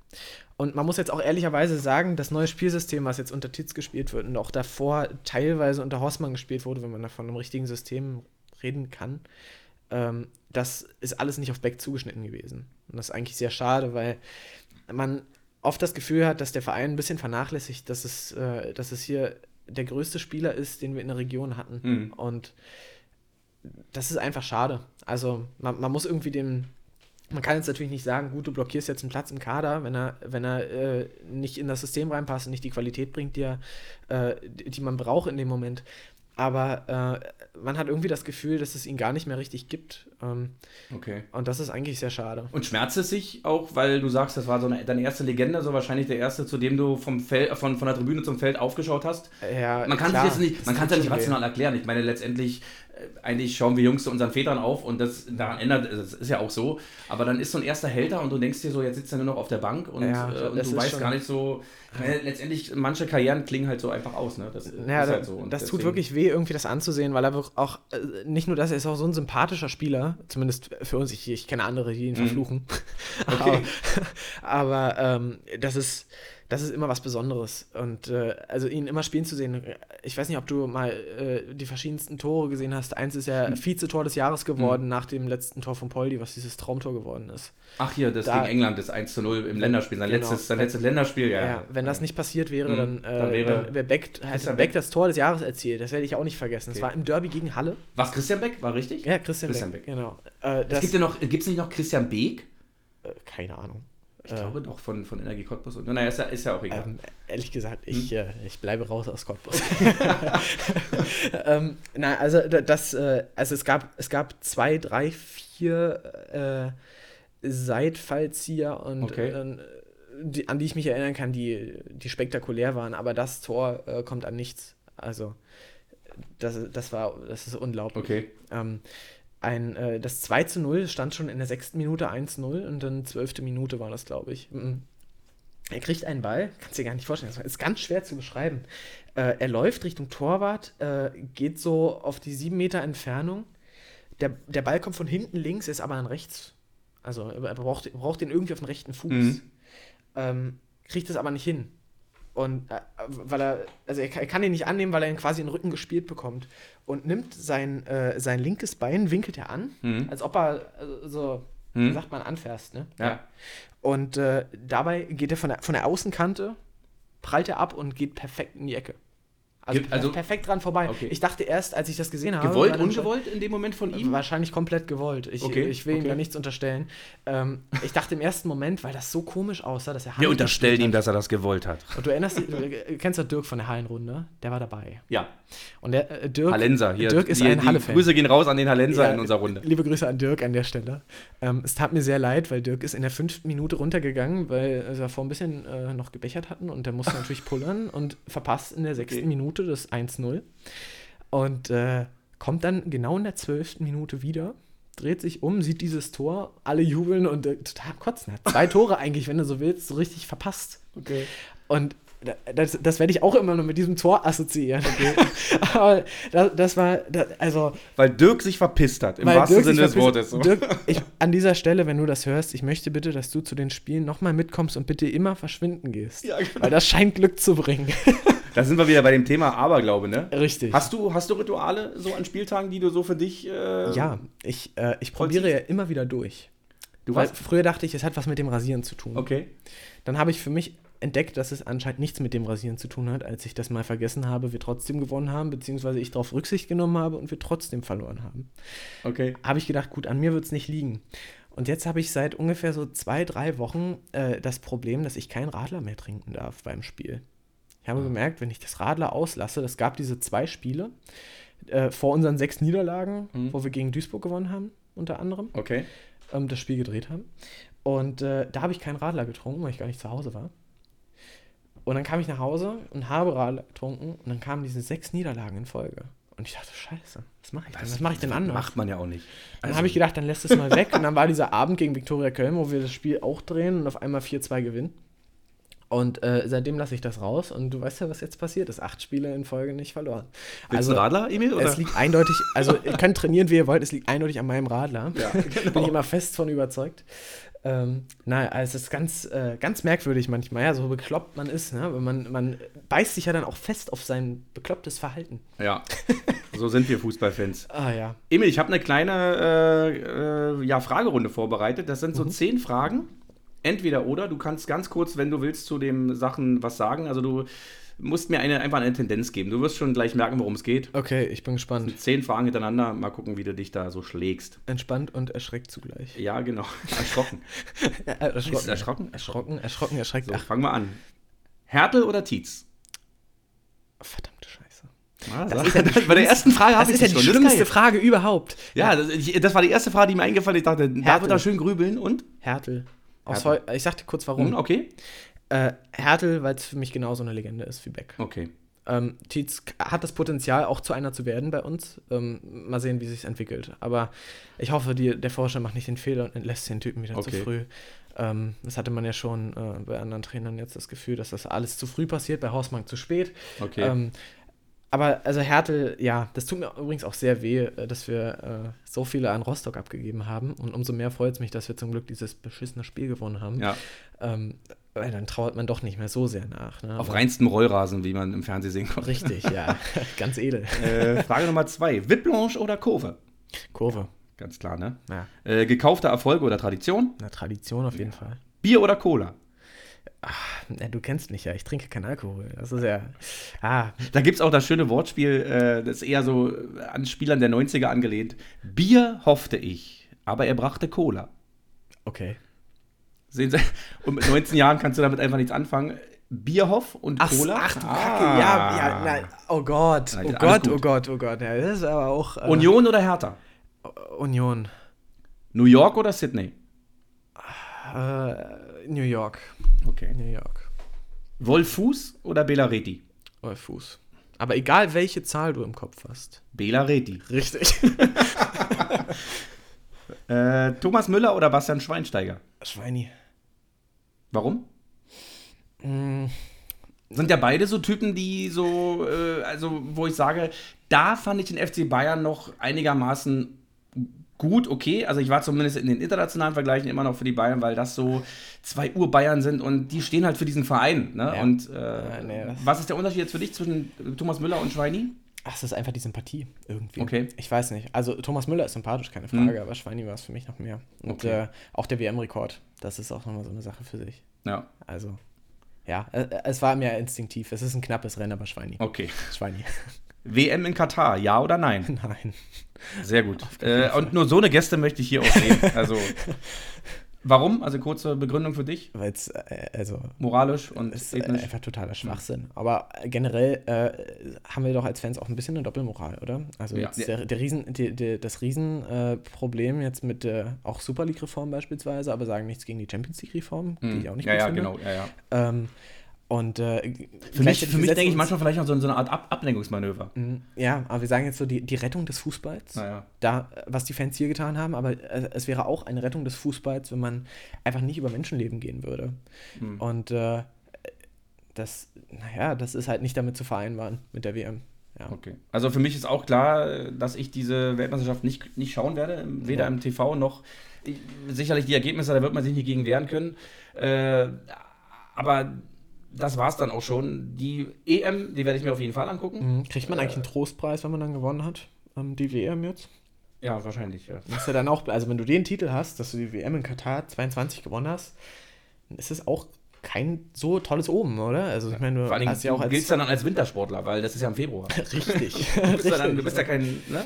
Und man muss jetzt auch ehrlicherweise sagen, das neue Spielsystem, was jetzt unter Titz gespielt wird und auch davor teilweise unter Horstmann gespielt wurde, wenn man von einem richtigen System reden kann, ähm, das ist alles nicht auf Beck zugeschnitten gewesen. Und das ist eigentlich sehr schade, weil man oft das Gefühl hat, dass der Verein ein bisschen vernachlässigt, dass es, äh, dass es hier der größte Spieler ist, den wir in der Region hatten. Mhm. Und das ist einfach schade. Also man, man muss irgendwie dem, man kann jetzt natürlich nicht sagen, gut, du blockierst jetzt einen Platz im Kader, wenn er, wenn er äh, nicht in das System reinpasst und nicht die Qualität bringt, die, er, äh, die die man braucht in dem Moment. Aber äh, man hat irgendwie das Gefühl, dass es ihn gar nicht mehr richtig gibt. Ähm, Okay. und das ist eigentlich sehr schade. Und schmerzt es sich auch, weil du sagst, das war so eine, deine erste Legende, so wahrscheinlich der erste, zu dem du vom Feld, von, von der Tribüne zum Feld aufgeschaut hast? Ja, Man kann es nicht, man kann es ja nicht rational erklären. Ich meine, letztendlich, eigentlich schauen wir Jungs zu unseren Vätern auf und das daran ändert, das ist ja auch so. Aber dann ist so ein erster Hälter und du denkst dir so, jetzt sitzt er nur noch auf der Bank und, Ja, äh, und du weißt gar nicht so. Meine, letztendlich, manche Karrieren klingen halt so einfach aus, ne? Das Ja, ist halt so. Und das tut wirklich weh, irgendwie das anzusehen, weil er auch, äh, nicht nur das, er ist auch so ein sympathischer Spieler, zumindest für uns, ich, ich kenne andere, die ihn verfluchen. Mhm. [laughs] Okay. aber [laughs] aber ähm, das, ist, das ist immer was Besonderes. Und äh, also ihn immer spielen zu sehen, ich weiß nicht, ob du mal äh, die verschiedensten Tore gesehen hast. Eins ist Mhm. ja Vizetor des Jahres geworden nach dem letzten Tor von Poldi, was dieses Traumtor geworden ist. Ach hier, das Da- gegen England, das 1 zu 0 im Länderspiel, sein, Genau. letztes, sein letztes Länderspiel, ja. Ja, wenn das nicht passiert wäre, Mhm. dann, äh, Dann wäre- dann wäre Beck, Christian Beck Beck. das Tor des Jahres erzielt. Das werde ich auch nicht vergessen. Es Okay. war im Derby gegen Halle. Was, Christian Beck, war richtig? Ja, Christian, Christian Beck, Beck. genau. Äh, Es das, gibt ja noch, gibt es nicht noch Christian Beek? äh, keine Ahnung. Ich glaube doch von, von Energie Cottbus. Und, naja, ist ja, ist ja auch egal. Ähm, ehrlich gesagt, ich, Hm? äh, ich bleibe raus aus Cottbus. [laughs] [laughs] ähm, na, also da- das, äh, also es gab, es gab zwei, drei, vier äh, Seitfallzieher und Okay. äh, die, an die ich mich erinnern kann, die, die spektakulär waren, aber das Tor äh, kommt an nichts. Also das, das war, das ist unglaublich. okay. Ähm, ein, äh, das 2 zu 0 stand schon in der sechsten Minute 1-0 und dann zwölfte Minute war das, glaube ich. Mhm. Er kriegt einen Ball, kannst dir gar nicht vorstellen, das ist ganz schwer zu beschreiben. Äh, er läuft Richtung Torwart, äh, geht so auf die sieben Meter Entfernung. Der, der Ball kommt von hinten links, ist aber an rechts. Also er braucht, braucht den irgendwie auf den rechten Fuß. Mhm. Ähm, kriegt es aber nicht hin. Und äh, weil er, also er kann, er kann ihn nicht annehmen, weil er ihn quasi in den Rücken gespielt bekommt. Und nimmt sein, äh, sein linkes Bein, winkelt er an, Mhm. als ob er äh, so, Mhm. wie sagt man, anfährst, ne? Ja. Und äh, dabei geht er von der, von der Außenkante, prallt er ab und geht perfekt in die Ecke. Also, also- perfekt dran vorbei. Okay. Ich dachte erst, als ich das gesehen habe. Gewollt, ungewollt in dem Moment von ihm? Wahrscheinlich komplett gewollt. Ich, Okay, ich will ihm okay. da nichts unterstellen. Ähm, ich dachte im ersten Moment, weil das so komisch aussah, dass er Wir Hand unterstellen gespielt ihm, dass er das gewollt hat. Und du erinnerst dich, du äh, kennst doch Dirk von der Hallenrunde, der war dabei. Ja. Und der äh, Dirk, Hallenser hier. Dirk ist die, ein die Halle-Fan. Grüße gehen raus an den Hallenser Ja, in unserer Runde. Liebe Grüße an Dirk an der Stelle. Ähm, es tat mir sehr leid, weil Dirk ist in der fünften Minute runtergegangen, weil sie davor ein bisschen äh, noch gebechert hatten und der musste natürlich pullern und verpasst in der sechsten Okay. Minute Minute das 1-0 und äh, kommt dann genau in der zwölften Minute wieder, dreht sich um, sieht dieses Tor, alle jubeln und äh, total kotzen. Hat zwei [laughs] Tore eigentlich, wenn du so willst, so richtig verpasst. Okay. Und das, das werde ich auch immer nur mit diesem Tor assoziieren. Okay? [laughs] Aber das, das war, das, also. Weil Dirk sich verpisst hat, im wahrsten Sinne des Wortes. So. Dirk, [laughs] ich, an dieser Stelle, wenn du das hörst, ich möchte bitte, dass du zu den Spielen nochmal mitkommst und bitte immer verschwinden gehst. Ja, genau. Weil das scheint Glück zu bringen. Da sind wir wieder bei dem Thema Aberglaube, ne? Richtig. Hast du, hast du Rituale so an Spieltagen, die du so für dich. Äh, ja, ich, äh, ich probiere ja immer wieder durch. Du Weil früher dachte ich, es hat was mit dem Rasieren zu tun. Okay. Dann habe ich für mich entdeckt, dass es anscheinend nichts mit dem Rasieren zu tun hat, als ich das mal vergessen habe, wir trotzdem gewonnen haben, beziehungsweise ich darauf Rücksicht genommen habe und wir trotzdem verloren haben. Okay. Habe ich gedacht, gut, an mir wird es nicht liegen. Und jetzt habe ich seit ungefähr so zwei, drei Wochen äh, das Problem, dass ich keinen Radler mehr trinken darf beim Spiel. Ich habe gemerkt, wenn ich das Radler auslasse, es gab diese zwei Spiele äh, vor unseren sechs Niederlagen, mhm. wo wir gegen Duisburg gewonnen haben, unter anderem. Okay. Ähm, das Spiel gedreht haben. Und äh, da habe ich keinen Radler getrunken, weil ich gar nicht zu Hause war. Und dann kam ich nach Hause und habe Radler getrunken und dann kamen diese sechs Niederlagen in Folge. Und ich dachte, scheiße, was mache ich denn? Was mache ich denn anders? Macht man ja auch nicht. Also dann habe ich gedacht, dann lässt es mal weg. und dann war dieser Abend gegen Viktoria Köln, wo wir das Spiel auch drehen und auf einmal 4-2 gewinnen. Und äh, seitdem lasse ich das raus und du weißt ja, was jetzt passiert ist. Acht Spiele in Folge nicht verloren. Willst also, Radler, Emil? Oder? Es liegt eindeutig, also ihr könnt trainieren, wie ihr wollt, es liegt eindeutig an meinem Radler. Ja, genau. [laughs] Bin ich immer fest von überzeugt. Ähm, na, also es ist ganz, äh, ganz merkwürdig manchmal, ja, so bekloppt man ist, ne? Man, man beißt sich ja dann auch fest auf sein beklopptes Verhalten. Ja, so sind wir Fußballfans. [laughs] ah ja. Emil, ich habe eine kleine äh, äh, ja, Fragerunde vorbereitet. Das sind so mhm. zehn Fragen. Entweder oder, du kannst ganz kurz, wenn du willst, zu den Sachen was sagen. Also du musst mir eine, einfach eine Tendenz geben. Du wirst schon gleich merken, worum es geht. Okay, ich bin gespannt. Zehn Fragen hintereinander. Mal gucken, wie du dich da so schlägst. Entspannt und erschreckt zugleich. Ja, genau. [laughs] Erschrocken. erschrocken. Ist erschrocken? Erschrocken, erschrocken, erschreckt. So, fangen wir an. Härtel oder Tietz? Verdammte Scheiße. Ah, das, das ist ja die bei der ersten Frage Das ist ja die schon. schlimmste Frage überhaupt. Ja, das, ich, das, war die erste Frage, die mir eingefallen ist. Ich dachte, Härtel. da wird er schön grübeln und? Härtel. Härtel. Ich sagte kurz warum. Hm, okay. Äh, Hertel, weil es für mich genauso eine Legende ist wie Beck. Okay. Ähm, Tietz hat das Potenzial, auch zu einer zu werden bei uns. Ähm, mal sehen, wie sich entwickelt. Aber ich hoffe, die, der Forscher macht nicht den Fehler und entlässt den Typen wieder okay. zu früh. Ähm, das hatte man ja schon äh, bei anderen Trainern jetzt das Gefühl, dass das alles zu früh passiert, bei Hausmann zu spät. Okay. Ähm, aber also Hertel, ja, das tut mir übrigens auch sehr weh, äh, dass wir äh, so viele an Rostock abgegeben haben. Und umso mehr freut es mich, dass wir zum Glück dieses beschissene Spiel gewonnen haben. Ja. Ähm, weil dann trauert man doch nicht mehr so sehr nach. Ne? Auf Aber reinstem Rollrasen, wie man im Fernsehen sehen konnte. Richtig, ja. [laughs] [laughs] Ganz edel. Äh, Frage Nummer zwei. Viplanche oder Kurve? Kurve. Ganz klar, ne? Ja. Äh, gekaufte Erfolge oder Tradition? Na, Tradition auf jeden. Fall. Bier oder Cola? Ach, du kennst mich ja, ich trinke keinen Alkohol. Das ist ja. Ah. Da gibt es auch das schöne Wortspiel, äh, das ist eher so an Spielern der 90er angelehnt. Bier hoffte ich, aber er brachte Cola. Okay. Sehen Sie, [laughs] und mit 19 Jahren kannst du damit einfach nichts anfangen. Bierhoff und ach, Cola. Ach du ah. Kacke, ja, ja, nein. Oh Gott, oh Gott, oh Gott, oh Gott. Ja, das ist aber auch. Äh, Union oder Hertha? Union. New York oder Sydney? Äh, New York. Okay. New York. Wolfuß oder Belareti? Wolfuß. Aber egal, welche Zahl du im Kopf hast. Belareti. Richtig. [laughs] äh, Thomas Müller oder Bastian Schweinsteiger? Schweini. Warum? Mm. Sind ja beide so Typen, die so, äh, also wo ich sage, da fand ich den FC Bayern noch einigermaßen gut, okay. Also ich war zumindest in den internationalen Vergleichen immer noch für die Bayern, weil das so zwei Ur-Bayern sind und die stehen halt für diesen Verein. Ne? Ja. Und äh, ja, nee, was ist der Unterschied jetzt für dich zwischen Thomas Müller und Schweini? Ach, es ist einfach die Sympathie irgendwie. Okay. Ich weiß nicht. Also Thomas Müller ist sympathisch, keine Frage, mhm. aber Schweini war es für mich noch mehr. Und okay. äh, auch der WM-Rekord, das ist auch nochmal so eine Sache für sich. Ja. Also, ja, äh, es war mehr instinktiv. Es ist ein knappes Rennen, aber Schweini. Okay. Schweini. WM in Katar, ja oder nein? [laughs] Nein. Sehr gut. Äh, und nur so eine Gäste möchte ich hier auch sehen. Also, [laughs] warum? Also kurze Begründung für dich. Weil es, äh, also. Moralisch und ist ethnisch. einfach totaler Schwachsinn. Aber generell äh, haben wir doch als Fans auch ein bisschen eine Doppelmoral, oder? Also ja. der, der Riesen, die, die, das Riesenproblem jetzt mit der auch Super League-Reform beispielsweise, aber sagen nichts gegen die Champions League-Reform, die hm. ich auch nicht ja, gut ja, finde. Genau, ja, ja. Ähm, Und äh, für mich, für mich denke ich manchmal vielleicht noch so, so eine Art Ab Ablenkungsmanöver. Mhm. Ja, aber wir sagen jetzt so die, die Rettung des Fußballs, naja. da, was die Fans hier getan haben, aber äh, es wäre auch eine Rettung des Fußballs, wenn man einfach nicht über Menschenleben gehen würde. Mhm. Und äh, das, naja, das ist halt nicht damit zu vereinbaren mit der WM. Ja. Okay. Also für mich ist auch klar, dass ich diese Weltmeisterschaft nicht, nicht schauen werde, weder ja. im TV noch. Sicherlich die Ergebnisse, da wird man sich nicht gegen wehren können. Äh, aber das war es dann auch schon. Die EM, die werde ich mir auf jeden Fall angucken. Mhm. Kriegt man eigentlich einen Trostpreis, wenn man dann gewonnen hat? Ähm, die WM jetzt? Ja, wahrscheinlich, ja. Ist ja dann auch, also wenn du den Titel hast, dass du die WM in Katar 22 gewonnen hast, dann ist es auch kein so tolles Oben, oder? Also ich meine, du Vor hast ja auch als giltst dann als Wintersportler, weil das ist ja im Februar. [laughs] Richtig. [laughs] du, bist ja dann, du bist ja kein. Ne?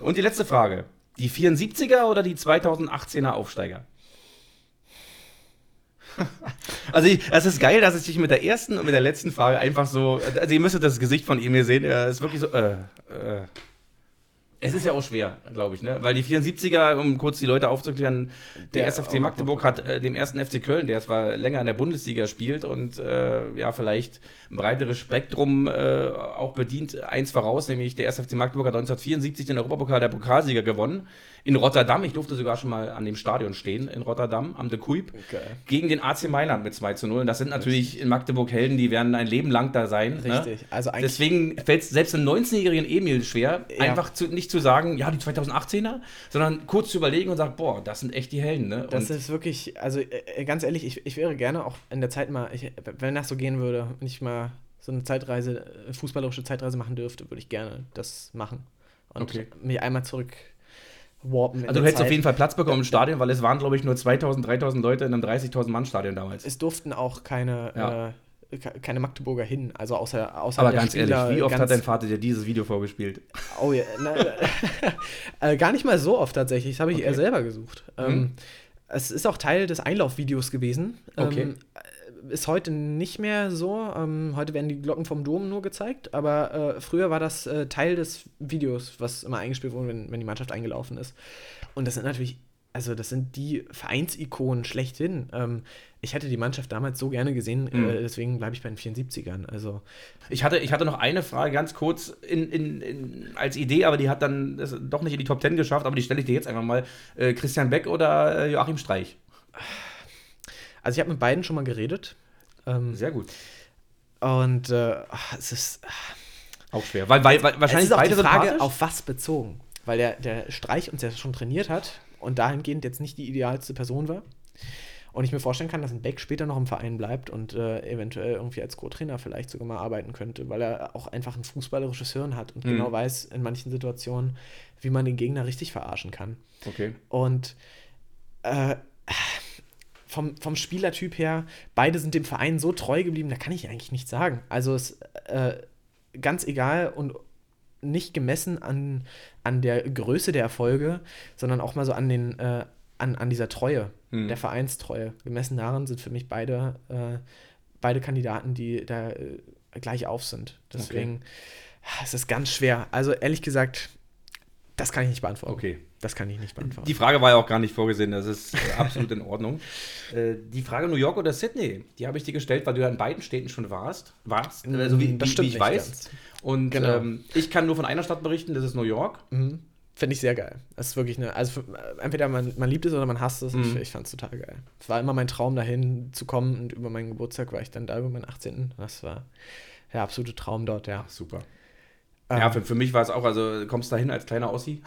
Und die letzte Frage: Die 74er oder die 2018er Aufsteiger? [laughs] Also, es ist geil, dass ich dich mit der ersten und mit der letzten Frage einfach so. Also, ihr müsstet das Gesicht von ihm hier sehen. Er ist wirklich so. Äh, äh. Es ist ja auch schwer, glaube ich, ne? Weil die 74er, um kurz die Leute aufzuklären, der, der SFC Magdeburg hat äh, dem ersten FC Köln, der zwar länger in der Bundesliga spielt und äh, ja, vielleicht ein breiteres Spektrum äh, auch bedient, eins voraus, nämlich der SFC Magdeburg hat 1974 den Europapokal der Pokalsieger gewonnen in Rotterdam. Ich durfte sogar schon mal an dem Stadion stehen, in Rotterdam, am De Kuip, okay. gegen den AC Mailand mit 2 zu 0. Und das sind natürlich in Magdeburg Helden, die werden ein Leben lang da sein. Ne? Richtig. Ne? Also Deswegen fällt es selbst einem 19-jährigen Emil schwer, ja. einfach zu, nicht zu sagen, ja, die 2018er, sondern kurz zu überlegen und sagen, boah, das sind echt die Helden. Ne? Das ist wirklich, also äh, ganz ehrlich, ich, ich wäre gerne auch in der Zeit mal, ich, wenn das so gehen würde, wenn ich mal so eine Zeitreise, äh, fußballerische Zeitreise machen dürfte, würde ich gerne das machen. Und okay. mich einmal zurück warpen. Also du hättest Zeit. auf jeden Fall Platz bekommen im Stadion, weil es waren, glaube ich, nur 2000, 3000 Leute in einem 30.000 Mann Stadion damals. Es durften auch keine, ja. äh, keine Magdeburger hin, also außer, außer Aber ganz Spieler, ehrlich, wie oft hat dein Vater dir dieses Video vorgespielt? Oh ja, na, [laughs] [laughs] äh, gar nicht mal so oft tatsächlich, das habe ich okay. eher selber gesucht. Mhm. Ähm, es ist auch Teil des Einlaufvideos gewesen. Okay. Ähm, ist heute nicht mehr so. Ähm, heute werden die Glocken vom Dom nur gezeigt, aber äh, früher war das äh, Teil des Videos, was immer eingespielt wurde, wenn, wenn die Mannschaft eingelaufen ist. Und das sind natürlich, also das sind die Vereinsikonen schlechthin. Ähm, ich hätte die Mannschaft damals so gerne gesehen, mhm. äh, deswegen bleibe ich bei den 74ern. Also ich hatte, ich hatte noch eine Frage ganz kurz in, in, in, als Idee, aber die hat dann doch nicht in die Top 10 geschafft, aber die stelle ich dir jetzt einfach mal. Äh, Christian Beck oder äh, Joachim Streich? Also ich habe mit beiden schon mal geredet. Ähm, Sehr gut. Und äh, es ist auch schwer, weil, weil, weil wahrscheinlich es ist auch beide die Frage, auf was bezogen, weil der, der Streich uns ja schon trainiert hat und dahingehend jetzt nicht die idealste Person war. Und ich mir vorstellen kann, dass ein Beck später noch im Verein bleibt und äh, eventuell irgendwie als Co-Trainer vielleicht sogar mal arbeiten könnte, weil er auch einfach ein fußballerisches Hirn hat und mhm. genau weiß in manchen Situationen, wie man den Gegner richtig verarschen kann. Okay. Und äh, vom, vom Spielertyp her, beide sind dem Verein so treu geblieben, da kann ich eigentlich nichts sagen. Also es äh, ganz egal und nicht gemessen an, an der Größe der Erfolge, sondern auch mal so an den äh, an, an dieser Treue, mhm. der Vereinstreue. Gemessen daran sind für mich beide, äh, beide Kandidaten, die da äh, gleich auf sind. Deswegen okay. es ist ganz schwer. Also ehrlich gesagt, das kann ich nicht beantworten. Okay. Das kann ich nicht beantworten. Die Frage war ja auch gar nicht vorgesehen, das ist absolut in Ordnung. [laughs] Äh, die Frage New York oder Sydney, die habe ich dir gestellt, weil du ja in beiden Städten schon warst. warst mm, also wie, stimmt wie ich weiß. Ganz. Und genau. ähm, ich kann nur von einer Stadt berichten, das ist New York. Mhm. Finde ich sehr geil. Das ist wirklich eine, also entweder man, man liebt es oder man hasst es. Mhm. Ich, ich fand es total geil. Es war immer mein Traum, dahin zu kommen und über meinen Geburtstag war ich dann da über meinen 18. Das war der absolute Traum dort, ja. Super. Ja, ähm. für, für mich war es auch, also kommst da hin als kleiner Ossi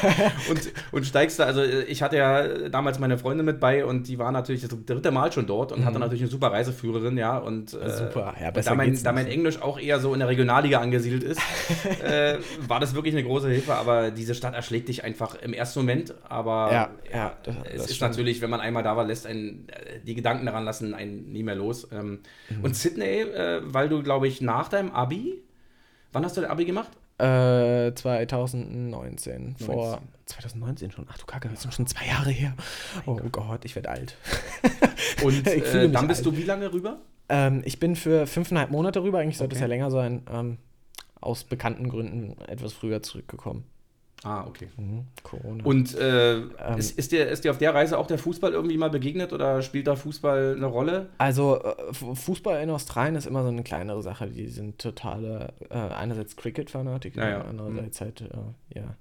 [laughs] und, und steigst da, also ich hatte ja damals meine Freundin mit bei und die war natürlich das dritte Mal schon dort und mhm. hatte natürlich eine super Reiseführerin, ja, und äh, super, ja, da, mein, da mein Englisch auch eher so in der Regionalliga angesiedelt ist, [laughs] äh, war das wirklich eine große Hilfe, aber diese Stadt erschlägt dich einfach im ersten Moment, aber ja, ja, das, es das ist stimmt. natürlich, wenn man einmal da war, lässt einen, äh, die Gedanken daran lassen einen nie mehr los. Ähm, mhm. Und Sydney, äh, weil du, glaube ich, nach deinem Abi Wann hast du dein Abi gemacht? Äh, 2019. 19. Vor 2019 schon. Ach du Kacke, das sind schon zwei Jahre her. Oh, oh Gott, ich werde alt. [laughs] Und äh, dann bist alt. du wie lange rüber? Ähm, ich bin für fünfeinhalb Monate rüber. Eigentlich sollte okay. es ja länger sein. Ähm, aus bekannten Gründen etwas früher zurückgekommen. Ah, okay. Mhm, Corona. Und äh, ähm, ist, ist, dir, ist dir auf der Reise auch der Fußball irgendwie mal begegnet oder spielt da Fußball eine Rolle? Also, äh, Fußball in Australien ist immer so eine kleinere Sache. Die sind totale, äh, einerseits Cricket-Fanatiker, ja, ja. andererseits mhm. halt, äh, ja,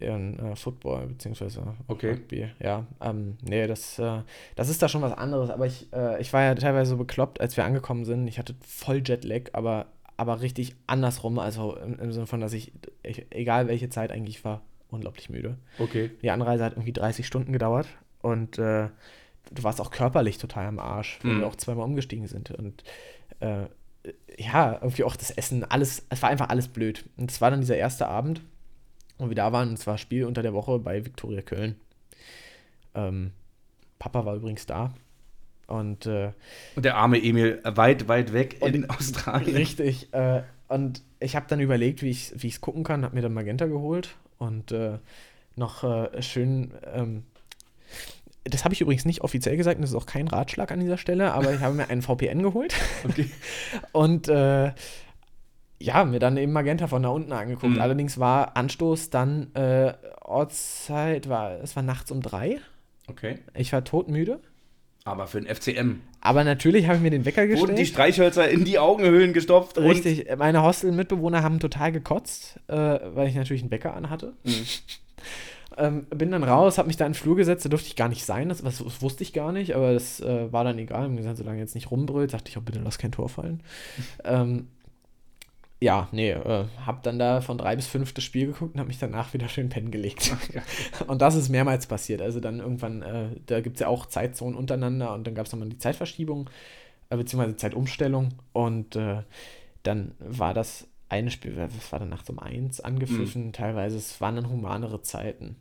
ihren äh, Football beziehungsweise okay. Rugby. Ja, ähm, nee, das, äh, das ist da schon was anderes. Aber ich, äh, ich war ja teilweise so bekloppt, als wir angekommen sind. Ich hatte voll Jetlag, aber aber richtig andersrum, also im, im Sinne von, dass ich, ich, egal welche Zeit eigentlich war, unglaublich müde. Okay. Die Anreise hat irgendwie 30 Stunden gedauert und äh, du warst auch körperlich total am Arsch, weil mhm. wir auch zweimal umgestiegen sind. Und äh, ja, irgendwie auch das Essen, alles, es war einfach alles blöd. Und es war dann dieser erste Abend, wo wir da waren, und es war Spiel unter der Woche bei Viktoria Köln. Ähm, Papa war übrigens da. Und, äh, und der arme Emil weit, weit weg in [laughs] Australien. Richtig. Äh, und ich habe dann überlegt, wie ich es gucken kann, habe mir dann Magenta geholt und äh, noch äh, schön. Ähm, das habe ich übrigens nicht offiziell gesagt, das ist auch kein Ratschlag an dieser Stelle, aber ich habe mir einen VPN geholt. Okay. [laughs] und äh, ja, mir dann eben Magenta von da unten angeguckt. Mhm. Allerdings war Anstoß dann äh, Ortszeit, war, es war nachts um drei. Okay. Ich war todmüde. Aber für den FCM. Aber natürlich habe ich mir den Wecker gestellt. Wurden die Streichhölzer in die Augenhöhlen gestopft. Richtig. Meine Hostel-Mitbewohner haben total gekotzt, äh, weil ich natürlich einen Wecker anhatte. Mhm. ähm, bin dann raus, habe mich da in den Flur gesetzt, da durfte ich gar nicht sein, das, das, das wusste ich gar nicht, aber das äh, war dann egal. Ich gesagt, solange jetzt nicht rumbrüllt, dachte ich, oh, bitte lass kein Tor fallen. [laughs] ähm, ja, nee, äh, hab dann da von drei bis fünf das Spiel geguckt und hab mich danach wieder schön pennen gelegt. [laughs] und das ist mehrmals passiert. Also dann irgendwann, äh, da gibt es ja auch Zeitzonen untereinander und dann gab es nochmal die Zeitverschiebung, äh, beziehungsweise Zeitumstellung. Und äh, dann war das eine Spiel, das war dann nachts um eins angepfiffen, mhm. teilweise, es waren dann humanere Zeiten.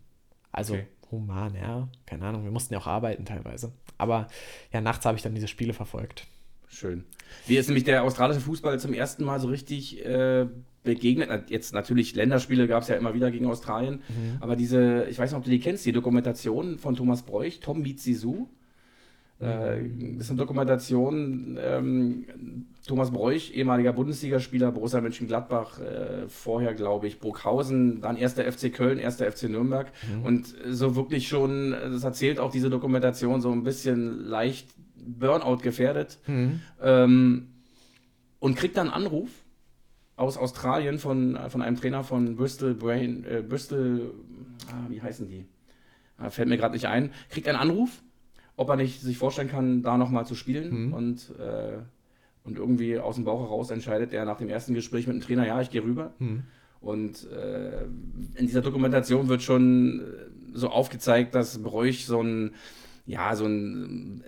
Also okay. human, ja, keine Ahnung, wir mussten ja auch arbeiten teilweise. Aber ja, nachts habe ich dann diese Spiele verfolgt. Schön. Wie ist nämlich der australische Fußball zum ersten Mal so richtig äh, begegnet? Jetzt natürlich Länderspiele gab es ja immer wieder gegen Australien, mhm. aber diese, ich weiß nicht, ob du die kennst, die Dokumentation von Thomas Bräuch, Tom Meets Sisu. Äh, das ist eine Dokumentation, ähm, Thomas Bräuch, ehemaliger Bundesligaspieler, Borussia Mönchengladbach, äh, vorher glaube ich Burghausen, dann erster FC Köln, erster FC Nürnberg mhm. und so wirklich schon, das erzählt auch diese Dokumentation so ein bisschen leicht Burnout gefährdet mhm. ähm, und kriegt dann einen Anruf aus Australien von, von einem Trainer von Bristol Brain, äh, Bristol, ah, wie heißen die? Ah, fällt mir gerade nicht ein. Kriegt einen Anruf, ob er nicht sich vorstellen kann, da nochmal zu spielen mhm. und, äh, und irgendwie aus dem Bauch heraus entscheidet er nach dem ersten Gespräch mit dem Trainer, ja, ich gehe rüber. Mhm. Und äh, in dieser Dokumentation wird schon so aufgezeigt, dass Bräuch so ein, ja, so ein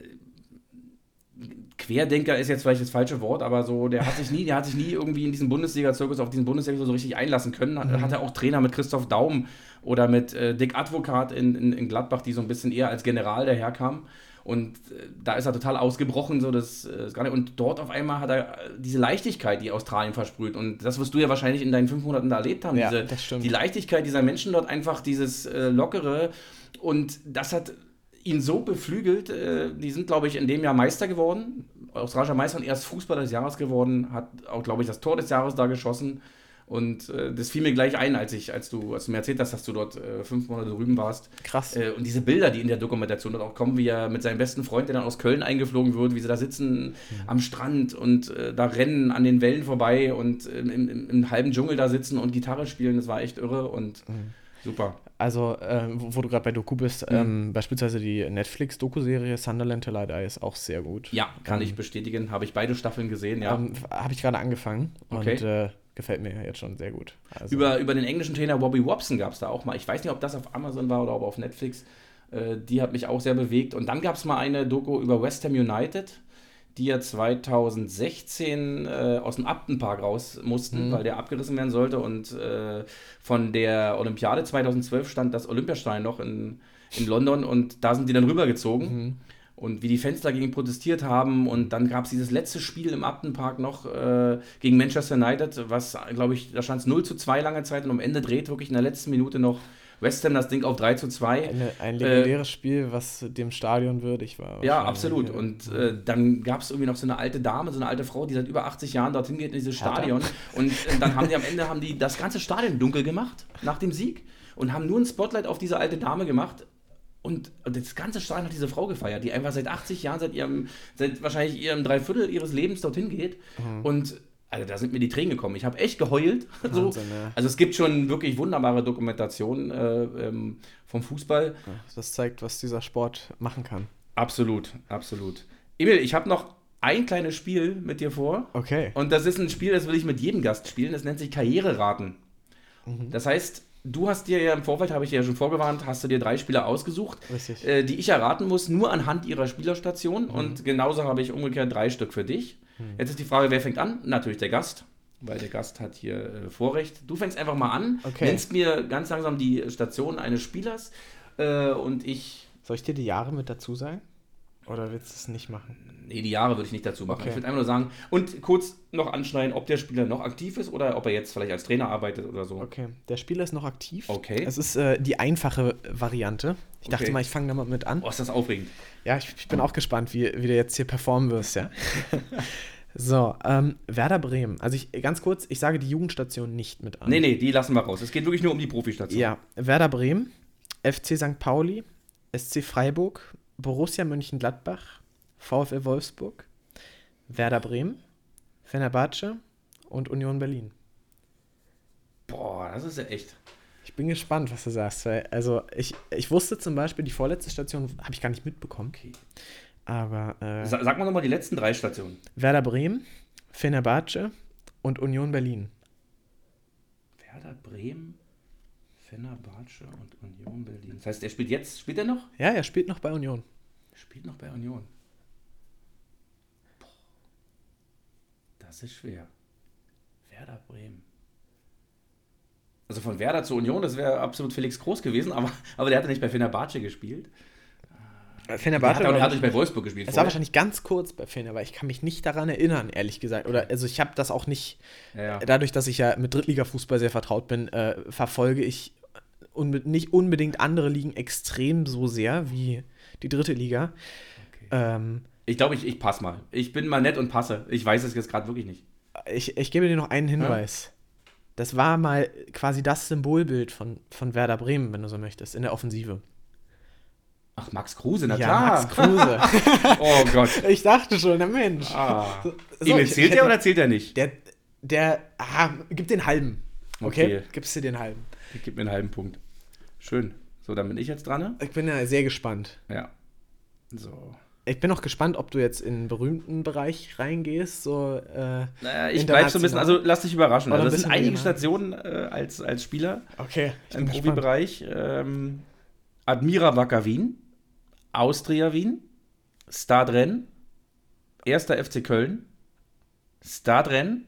Querdenker ist jetzt vielleicht das falsche Wort, aber so, der hat sich nie, der hat sich nie irgendwie in diesen Bundesliga-Zirkus, auf diesen Bundesliga so richtig einlassen können. Mhm. Hat er auch Trainer mit Christoph Daum oder mit äh, Dick Advokat in, in, in, Gladbach, die so ein bisschen eher als General daherkamen. Und äh, da ist er total ausgebrochen, so das, äh, das Ganze. Und dort auf einmal hat er äh, diese Leichtigkeit, die Australien versprüht. Und das wirst du ja wahrscheinlich in deinen fünf Monaten da erlebt haben. Ja, diese, das stimmt. Die Leichtigkeit dieser Menschen dort einfach, dieses äh, Lockere. Und das hat ihn so beflügelt. Äh, die sind, glaube ich, in dem Jahr Meister geworden australischer Meister und erst Fußballer des Jahres geworden, hat auch, glaube ich, das Tor des Jahres da geschossen. Und äh, das fiel mir gleich ein, als ich, als du, als du mir erzählt hast, dass du dort äh, fünf Monate drüben warst. Krass. Äh, und diese Bilder, die in der Dokumentation dort auch kommen, wie er mit seinem besten Freund, der dann aus Köln eingeflogen wird, wie sie da sitzen mhm. am Strand und äh, da rennen an den Wellen vorbei und im, im, im, halben Dschungel da sitzen und Gitarre spielen, das war echt irre und mhm. super. Also, äh, wo, du gerade bei Doku bist, mhm. ähm, beispielsweise die Netflix-Doku-Serie Sunderland to Light Eye ist auch sehr gut. Ja, kann ähm, ich bestätigen. Habe ich beide Staffeln gesehen, ja. Ähm, Habe ich gerade angefangen okay. und äh, gefällt mir jetzt schon sehr gut. Also, über, über den englischen Trainer Bobby Wobson gab es da auch mal. Ich weiß nicht, ob das auf Amazon war oder ob auf Netflix. Äh, die hat mich auch sehr bewegt. Und dann gab es mal eine Doku über West Ham United die ja 2016 äh, aus dem Upton-Park raus mussten, mhm. weil der abgerissen werden sollte. Und äh, von der Olympiade 2012 stand das Olympiastein noch in, in London und da sind die dann rübergezogen. Mhm. Und wie die Fans dagegen protestiert haben. Und dann gab es dieses letzte Spiel im Upton-Park noch äh, gegen Manchester United, was, glaube ich, da stand es 0 zu 2 lange Zeit und am Ende dreht wirklich in der letzten Minute noch West Ham das Ding auf 3 zu 2. Eine, ein legendäres äh, Spiel, was dem Stadion würdig war. Ja, absolut. Und äh, dann gab es irgendwie noch so eine alte Dame, so eine alte Frau, die seit über 80 Jahren dorthin geht in dieses Stadion. Und äh, dann haben die am Ende haben die das ganze Stadion dunkel gemacht nach dem Sieg und haben nur ein Spotlight auf diese alte Dame gemacht. Und, und das ganze Stadion hat diese Frau gefeiert, die einfach seit 80 Jahren, seit ihrem, seit wahrscheinlich ihrem Dreiviertel ihres Lebens dorthin geht. Mhm. Und also da sind mir die Tränen gekommen. Ich habe echt geheult. [laughs] Wahnsinn, so. ja. Also es gibt schon wirklich wunderbare Dokumentationen äh, ähm, vom Fußball. Das zeigt, was dieser Sport machen kann. Absolut, absolut. Emil, ich habe noch ein kleines Spiel mit dir vor. Okay. Und das ist ein Spiel, das will ich mit jedem Gast spielen. Das nennt sich Karriereraten. Mhm. Das heißt, du hast dir ja im Vorfeld, habe ich dir ja schon vorgewarnt, hast du dir drei Spieler ausgesucht, äh, die ich erraten muss, nur anhand ihrer Spielerstation. Mhm. Und genauso habe ich umgekehrt drei Stück für dich. Hm. Jetzt ist die Frage, wer fängt an? Natürlich der Gast, weil der Gast hat hier äh, Vorrecht. Du fängst einfach mal an, okay. nennst mir ganz langsam die Station eines Spielers äh, und ich. Soll ich dir die Jahre mit dazu sagen? Oder willst du es nicht machen? Nee, die Jahre würde ich nicht dazu machen. Okay. Ich würde einfach nur sagen und kurz noch anschneiden, ob der Spieler noch aktiv ist oder ob er jetzt vielleicht als Trainer arbeitet oder so. Okay, der Spieler ist noch aktiv. Okay. Es ist äh, die einfache Variante. Ich dachte okay. mal, ich fange da mal mit an. Oh, ist das aufregend. Ja, ich, ich bin auch gespannt, wie, wie du jetzt hier performen wirst, ja. [laughs] so, ähm, Werder Bremen. Also ich ganz kurz, ich sage die Jugendstation nicht mit an. Nee, nee, die lassen wir raus. Es geht wirklich nur um die Profistation. Ja, Werder Bremen, FC St. Pauli, SC Freiburg, Borussia Mönchengladbach, VfL Wolfsburg, Werder Bremen, Fenerbahce und Union Berlin. Boah, das ist ja echt. Ich bin gespannt, was du sagst. Also ich, ich wusste zum Beispiel, die vorletzte Station habe ich gar nicht mitbekommen. Okay. Aber. Äh, Sag, sag mal nochmal die letzten drei Stationen. Werder Bremen, Fenerbahce und Union Berlin. Werder Bremen, Fenerbahce und Union Berlin. Das heißt, er spielt jetzt, spielt er noch? Ja, er spielt noch bei Union. Spielt noch bei Union. Boah. Das ist schwer. Werder Bremen. Also von Werder zu Union, das wäre absolut Felix Groß gewesen, aber, aber der hat ja nicht bei Fenerbahce gespielt. Äh, Fenerbahce hat, hat nicht bei Wolfsburg gespielt. Es war wahrscheinlich ganz kurz bei Fenerbahce. Ich kann mich nicht daran erinnern, ehrlich gesagt. Oder also ich habe das auch nicht. Ja, ja. Dadurch, dass ich ja mit Drittliga-Fußball sehr vertraut bin, äh, verfolge ich unbe nicht unbedingt andere Ligen extrem so sehr wie die dritte Liga. Okay. Ähm, ich glaube, ich, ich passe mal. Ich bin mal nett und passe. Ich weiß es jetzt gerade wirklich nicht. Ich, ich gebe dir noch einen Hinweis. Ja? Das war mal quasi das Symbolbild von, von Werder Bremen, wenn du so möchtest, in der Offensive. Ach, Max Kruse, na ja, klar. Max Kruse. [laughs] oh Gott. Ich dachte schon, na Mensch. Ah. So, Emil, zählt der oder zählt der nicht? Der, der, ah, gib den halben. Okay? okay. Gibst du den halben. Ich gib mir einen halben Punkt. Schön. So, dann bin ich jetzt dran. Ne? Ich bin ja sehr gespannt. Ja. So. Ich bin auch gespannt, ob du jetzt in den berühmten Bereich reingehst. So, äh, naja, ich bleib so ein bisschen, also lass dich überraschen. Also, das sind einige Stationen äh, als, als Spieler okay, im Profibereich. Ähm, Admira Wacker Wien, Austria Wien, Stadren, 1. FC Köln, Stadren,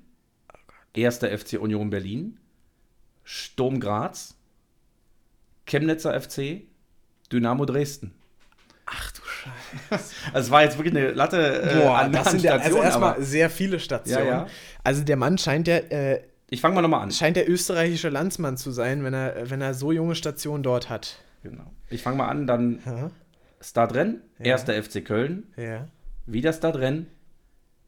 1. FC Union Berlin, Sturm Graz, Chemnitzer FC, Dynamo Dresden. Ach du Scheiße. [laughs] Also es war jetzt wirklich eine Latte äh, Boah, an, das an sind Stationen. also erstmal sehr viele Stationen. Ja, ja. Also der Mann scheint ja. Äh, ich fange mal nochmal an. Scheint der österreichische Landsmann zu sein, wenn er, wenn er so junge Stationen dort hat. Genau. Ich fange mal an, dann. Stadren, ja. erster FC Köln. Ja. Wieder Stadren,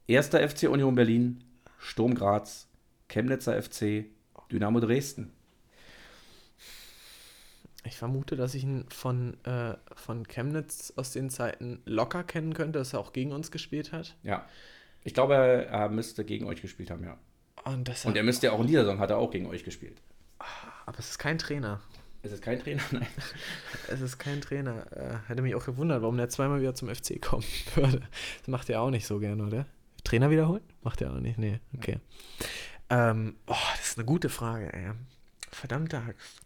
erster FC Union Berlin, Sturm Graz, Chemnitzer FC, Dynamo Dresden. Ich vermute, dass ich ihn von, äh, von Chemnitz aus den Zeiten locker kennen könnte, dass er auch gegen uns gespielt hat. Ja. Ich glaube, er müsste gegen euch gespielt haben, ja. Und, Und er müsste ja auch in dieser Saison hat er auch gegen euch gespielt. Aber es ist kein Trainer. Es ist kein Trainer, [laughs] nein. Es ist kein Trainer. Äh, hätte mich auch gewundert, warum der zweimal wieder zum FC kommen [laughs] würde. Das macht er auch nicht so gerne, oder? Trainer wiederholen? Macht er auch nicht. Nee, okay. Ähm, oh, das ist eine gute Frage, ey. Verdammte Axt.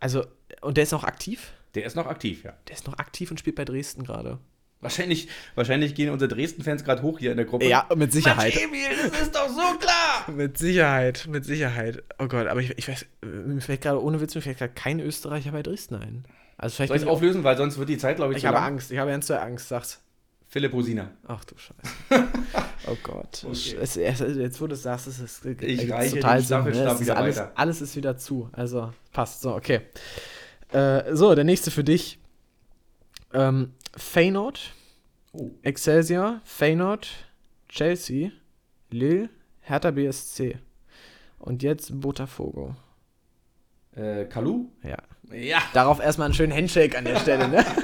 Also, und der ist noch aktiv? Der ist noch aktiv, ja. Der ist noch aktiv und spielt bei Dresden gerade. Wahrscheinlich, wahrscheinlich gehen unsere Dresden-Fans gerade hoch hier in der Gruppe. Ja, mit Sicherheit. Mensch, Emil, das ist doch so klar! [laughs] mit Sicherheit, mit Sicherheit. Oh Gott, aber ich, ich weiß, mir fällt gerade, ohne Witz, mir fällt gerade kein Österreicher bei Dresden ein. Also vielleicht Soll ich es auflösen, weil sonst wird die Zeit, glaube ich, Ich habe Angst, ich habe ernste Angst, sag's. Philipp Hosina. Ach du Scheiße. [laughs] oh Gott. Okay. Es, es, jetzt, wo du es sagst, es ist ich reiche total Sinn. Ne? Es wieder alles, weiter. alles ist wieder zu. Also passt. So, okay. Äh, so, der nächste für dich. Ähm, Feyenoord, oh. Excelsior, Feyenoord, Chelsea, Lille, Hertha BSC. Und jetzt Botafogo. Äh, Kalu? Ja. Ja. Darauf erstmal einen schönen Handshake an der Stelle, ne? [laughs]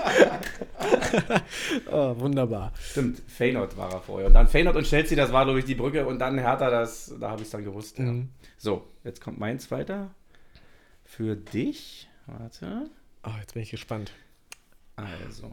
[laughs] oh, wunderbar. Stimmt, Feyenoord war er vorher. Und dann Feyenoord und Chelsea, das war, glaube ich, die Brücke. Und dann Hertha, das, da habe ich es dann gewusst. Mhm. Ja. So, jetzt kommt meins weiter. Für dich. Warte. Oh, jetzt bin ich gespannt. Also.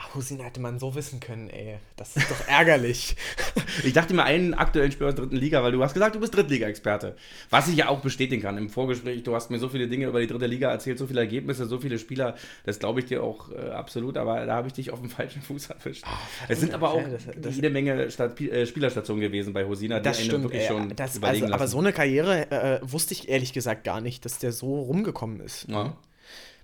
Ach, Husin hätte man so wissen können, ey. Das ist doch ärgerlich. [laughs] ich dachte mir einen aktuellen Spieler aus der dritten Liga, weil du hast gesagt, du bist Drittliga-Experte. Was ich ja auch bestätigen kann im Vorgespräch. Du hast mir so viele Dinge über die dritte Liga erzählt, so viele Ergebnisse, so viele Spieler. Das glaube ich dir auch äh, absolut, aber da habe ich dich auf dem [laughs] falschen Fuß erwischt. Oh, es sind aber auch das, das, jede Menge Stat äh, Spielerstationen gewesen bei Hosina, die das stimmt, wirklich ey, schon das, überlegen also, Aber so eine Karriere äh, wusste ich ehrlich gesagt gar nicht, dass der so rumgekommen ist. Ja.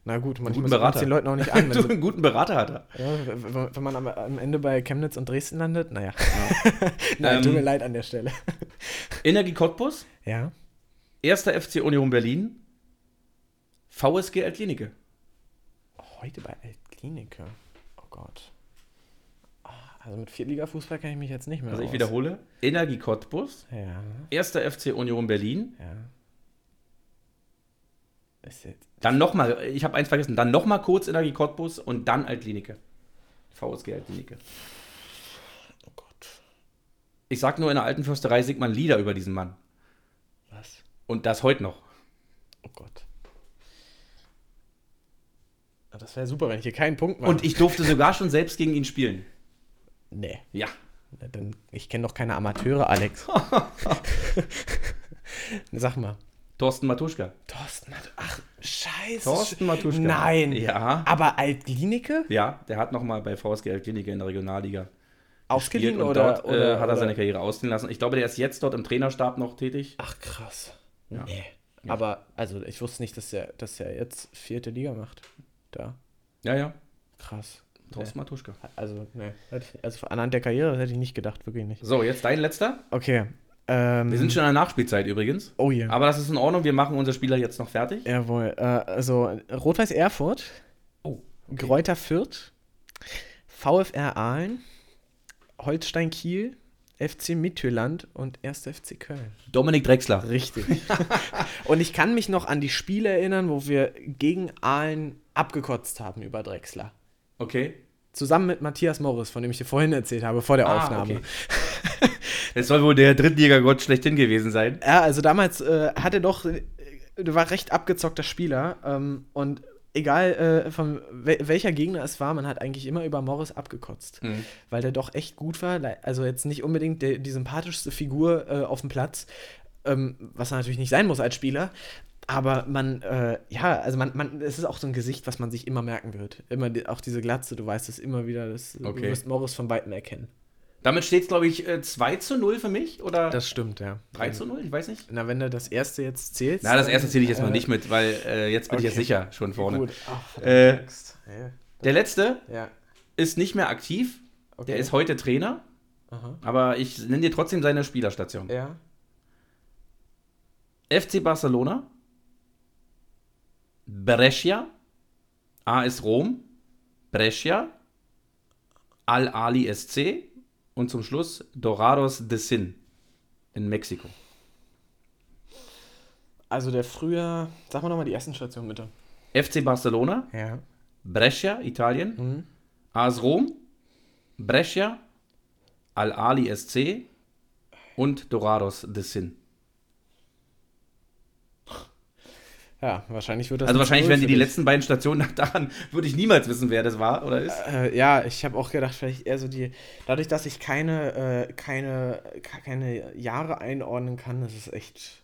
Na gut, manchmal es den Leuten auch nicht an. [laughs] du einen guten Berater hat er. Ja, wenn man am, am, Ende bei Chemnitz und Dresden landet, naja. Ja. [laughs] Nein, ähm, tut mir leid an der Stelle. [laughs] Energie Cottbus. Ja. Erster FC Union Berlin. VSG Altklinike. Heute bei Altklinike. Oh Gott. Ah, also mit Viertliga-Fußball kann ich mich jetzt nicht mehr Also ich aus. wiederhole. Energie Cottbus. Ja. Erster FC Union Berlin. Ja. Dann nochmal, ich habe eins vergessen, dann nochmal kurz Energie Cottbus und dann Altklinike. VSG Altklinike. Oh Gott. Ich sag nur, in der alten Fürsterei singt man Lieder über diesen Mann. Was? Und das heute noch. Oh Gott. Das wäre super, wenn ich hier keinen Punkt mache. Und ich durfte sogar schon selbst gegen ihn spielen. Nee. Ja. Dann, ich kenne doch keine Amateure, Alex. [laughs] Sag mal. Thorsten Matuschka. Thorsten Matuschka. Ach, scheiße. Thorsten Matuschka. Nein. Ja. Aber Altklinike? Ja, der hat nochmal bei VSG Altklinike in der Regionalliga ausgeliehen oder, dort, oder, äh, hat er seine Karriere ausziehen lassen. Ich glaube, der ist jetzt dort im Trainerstab noch tätig. Ach, krass. Ja. Nee. Ja. Aber, also, ich wusste nicht, dass er, dass er jetzt vierte Liga macht. Da. Ja, ja. Krass. Thorsten Matuschka. Also, nee. Also, anhand der Karriere hätte ich nicht gedacht, wirklich nicht. So, jetzt dein letzter. Okay. Ähm, wir sind schon in der Nachspielzeit übrigens. Oh ja. Aber das ist in Ordnung, wir machen unser Spieler jetzt noch fertig. Jawohl. Äh, also Rot-Weiß Erfurt, oh, okay. Gräuter Fürth, VfR Aalen, Holstein Kiel, FC Midtjylland und 1. FC Köln. Dominik Drexler. Richtig. [laughs] und ich kann mich noch an die Spiele erinnern, wo wir gegen Aalen abgekotzt haben über Drexler. Okay. Zusammen mit Matthias Morris, von dem ich dir vorhin erzählt habe, vor der ah, Aufnahme. Okay. [laughs] Es soll wohl der Drittliga-Gott schlechthin gewesen sein. Ja, also damals äh, hat er doch, äh, war recht abgezockter Spieler ähm, und egal äh, von welcher Gegner es war, man hat eigentlich immer über Morris abgekotzt, mhm. weil der doch echt gut war. Also jetzt nicht unbedingt der, die sympathischste Figur äh, auf dem Platz, ähm, was er natürlich nicht sein muss als Spieler. Aber man, äh, ja, also man, man, es ist auch so ein Gesicht, was man sich immer merken wird. Immer die, auch diese Glatze, du weißt es immer wieder, das, okay. du wirst Morris von Weitem erkennen. Damit steht es, glaube ich, 2 äh, zu 0 für mich, oder? Das stimmt, ja. 3 zu 0, ich weiß nicht. Na, wenn du das erste jetzt zählst. Na, das erste zähle ich jetzt mal äh, nicht mit, weil äh, jetzt bin okay. ich jetzt sicher schon vorne. Gut. Ach, äh, der letzte ja. ist nicht mehr aktiv. Okay. Der ist heute Trainer. Aha. Aber ich nenne dir trotzdem seine Spielerstation. Ja. FC Barcelona. Brescia. AS Rom. Brescia. Al-Ali SC und zum Schluss Dorados de Sin in Mexiko. Also der früher, sag mal nochmal die ersten Stationen bitte. FC Barcelona, ja. Brescia, Italien, mhm. AS Rom, Brescia, Al-Ali SC und Dorados de Sin. Ja, wahrscheinlich wird das. Also wahrscheinlich werden die die letzten beiden Stationen daran, würde ich niemals wissen, wer das war oder ist. Äh, ja, ich habe auch gedacht, vielleicht eher so die. Dadurch, dass ich keine, äh, keine, keine Jahre einordnen kann, das ist echt.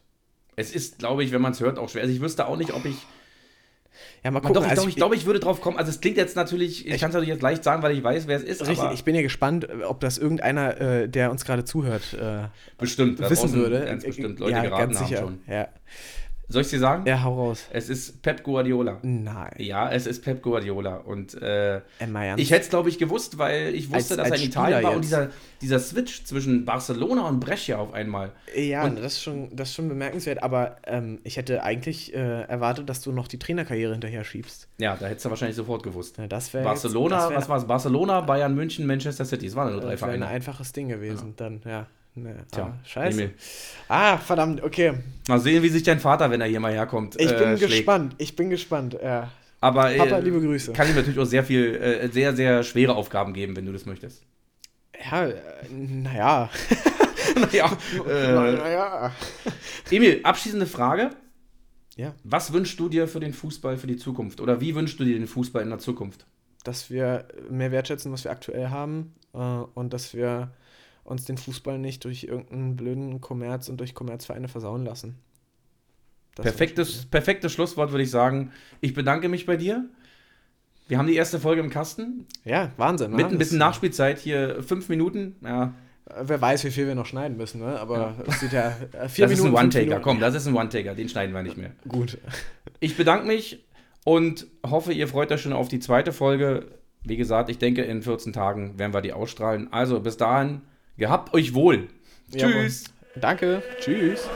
Es ist, glaube ich, wenn man es hört, auch schwer. Also ich wüsste auch nicht, ob ich. Ja, mal gucken. Doch, ich, also ich, ich glaube, ich würde drauf kommen. Also es klingt jetzt natürlich, ich, ich kann es natürlich jetzt leicht sagen, weil ich weiß, wer es ist. Richtig, ich bin ja gespannt, ob das irgendeiner, äh, der uns gerade zuhört, äh, bestimmt, wissen würde. Ganz bestimmt, Leute ja, geraten ganz sicher. haben schon. Ja. Soll ich dir sagen? Ja, hau raus. Es ist Pep Guardiola. Nein. Ja, es ist Pep Guardiola. Und äh, ich hätte es, glaube ich, gewusst, weil ich wusste, Als- dass er als in Italien Spieler war und jetzt. dieser, dieser Switch zwischen Barcelona und Brescia auf einmal. Ja, Und- das, ist schon, das ist schon bemerkenswert, aber ähm, ich hätte eigentlich äh, erwartet, dass du noch die Trainerkarriere hinterher schiebst. Ja, da hättest du wahrscheinlich sofort gewusst. Ja, das wäre Barcelona, jetzt, das wär, was war es? Barcelona, Bayern, München, Manchester City. Es waren nur drei Das wäre ein Vereine. einfaches Ding gewesen, dann, ja. Ne, Tja, ah, scheiße. Emil. Ah, verdammt, okay. Mal sehen, wie sich dein Vater, wenn er hier mal herkommt, Ich äh, bin schlägt. gespannt, ich bin gespannt. Ja. Aber äh, Papa, liebe Grüße. kann ihm natürlich auch sehr viel, äh, sehr, sehr schwere Aufgaben geben, wenn du das möchtest. Ja, äh, naja. ja, [laughs] [laughs] äh, naja. Emil, abschließende Frage. Ja, Was wünschst du dir für den Fußball für die Zukunft? Oder wie wünschst du dir den Fußball in der Zukunft? dass wir mehr wertschätzen, was wir aktuell haben äh, und dass wir uns den Fußball nicht durch irgendeinen blöden Kommerz und durch Kommerzvereine versauen lassen. Das Perfektes, perfektes Schlusswort würde ich sagen. Ich bedanke mich bei dir. Wir haben die erste Folge im Kasten. Ja, Wahnsinn. Mit ne? ein bisschen Das- Nachspielzeit hier fünf Minuten. Ja, Äh, Wer weiß, wie viel wir noch schneiden müssen, ne? Aber es sieht ja äh, [laughs] vier das ist ein Minuten. fünf One-Taker. Minuten. Komm, das ist ein One-Taker. Den schneiden wir nicht mehr. Gut. Ich bedanke mich und hoffe, ihr freut euch schon auf die zweite Folge. Wie gesagt, ich denke, in 14 Tagen werden wir die ausstrahlen. Also bis dahin, gehabt euch wohl. Tschüss. Danke. Tschüss.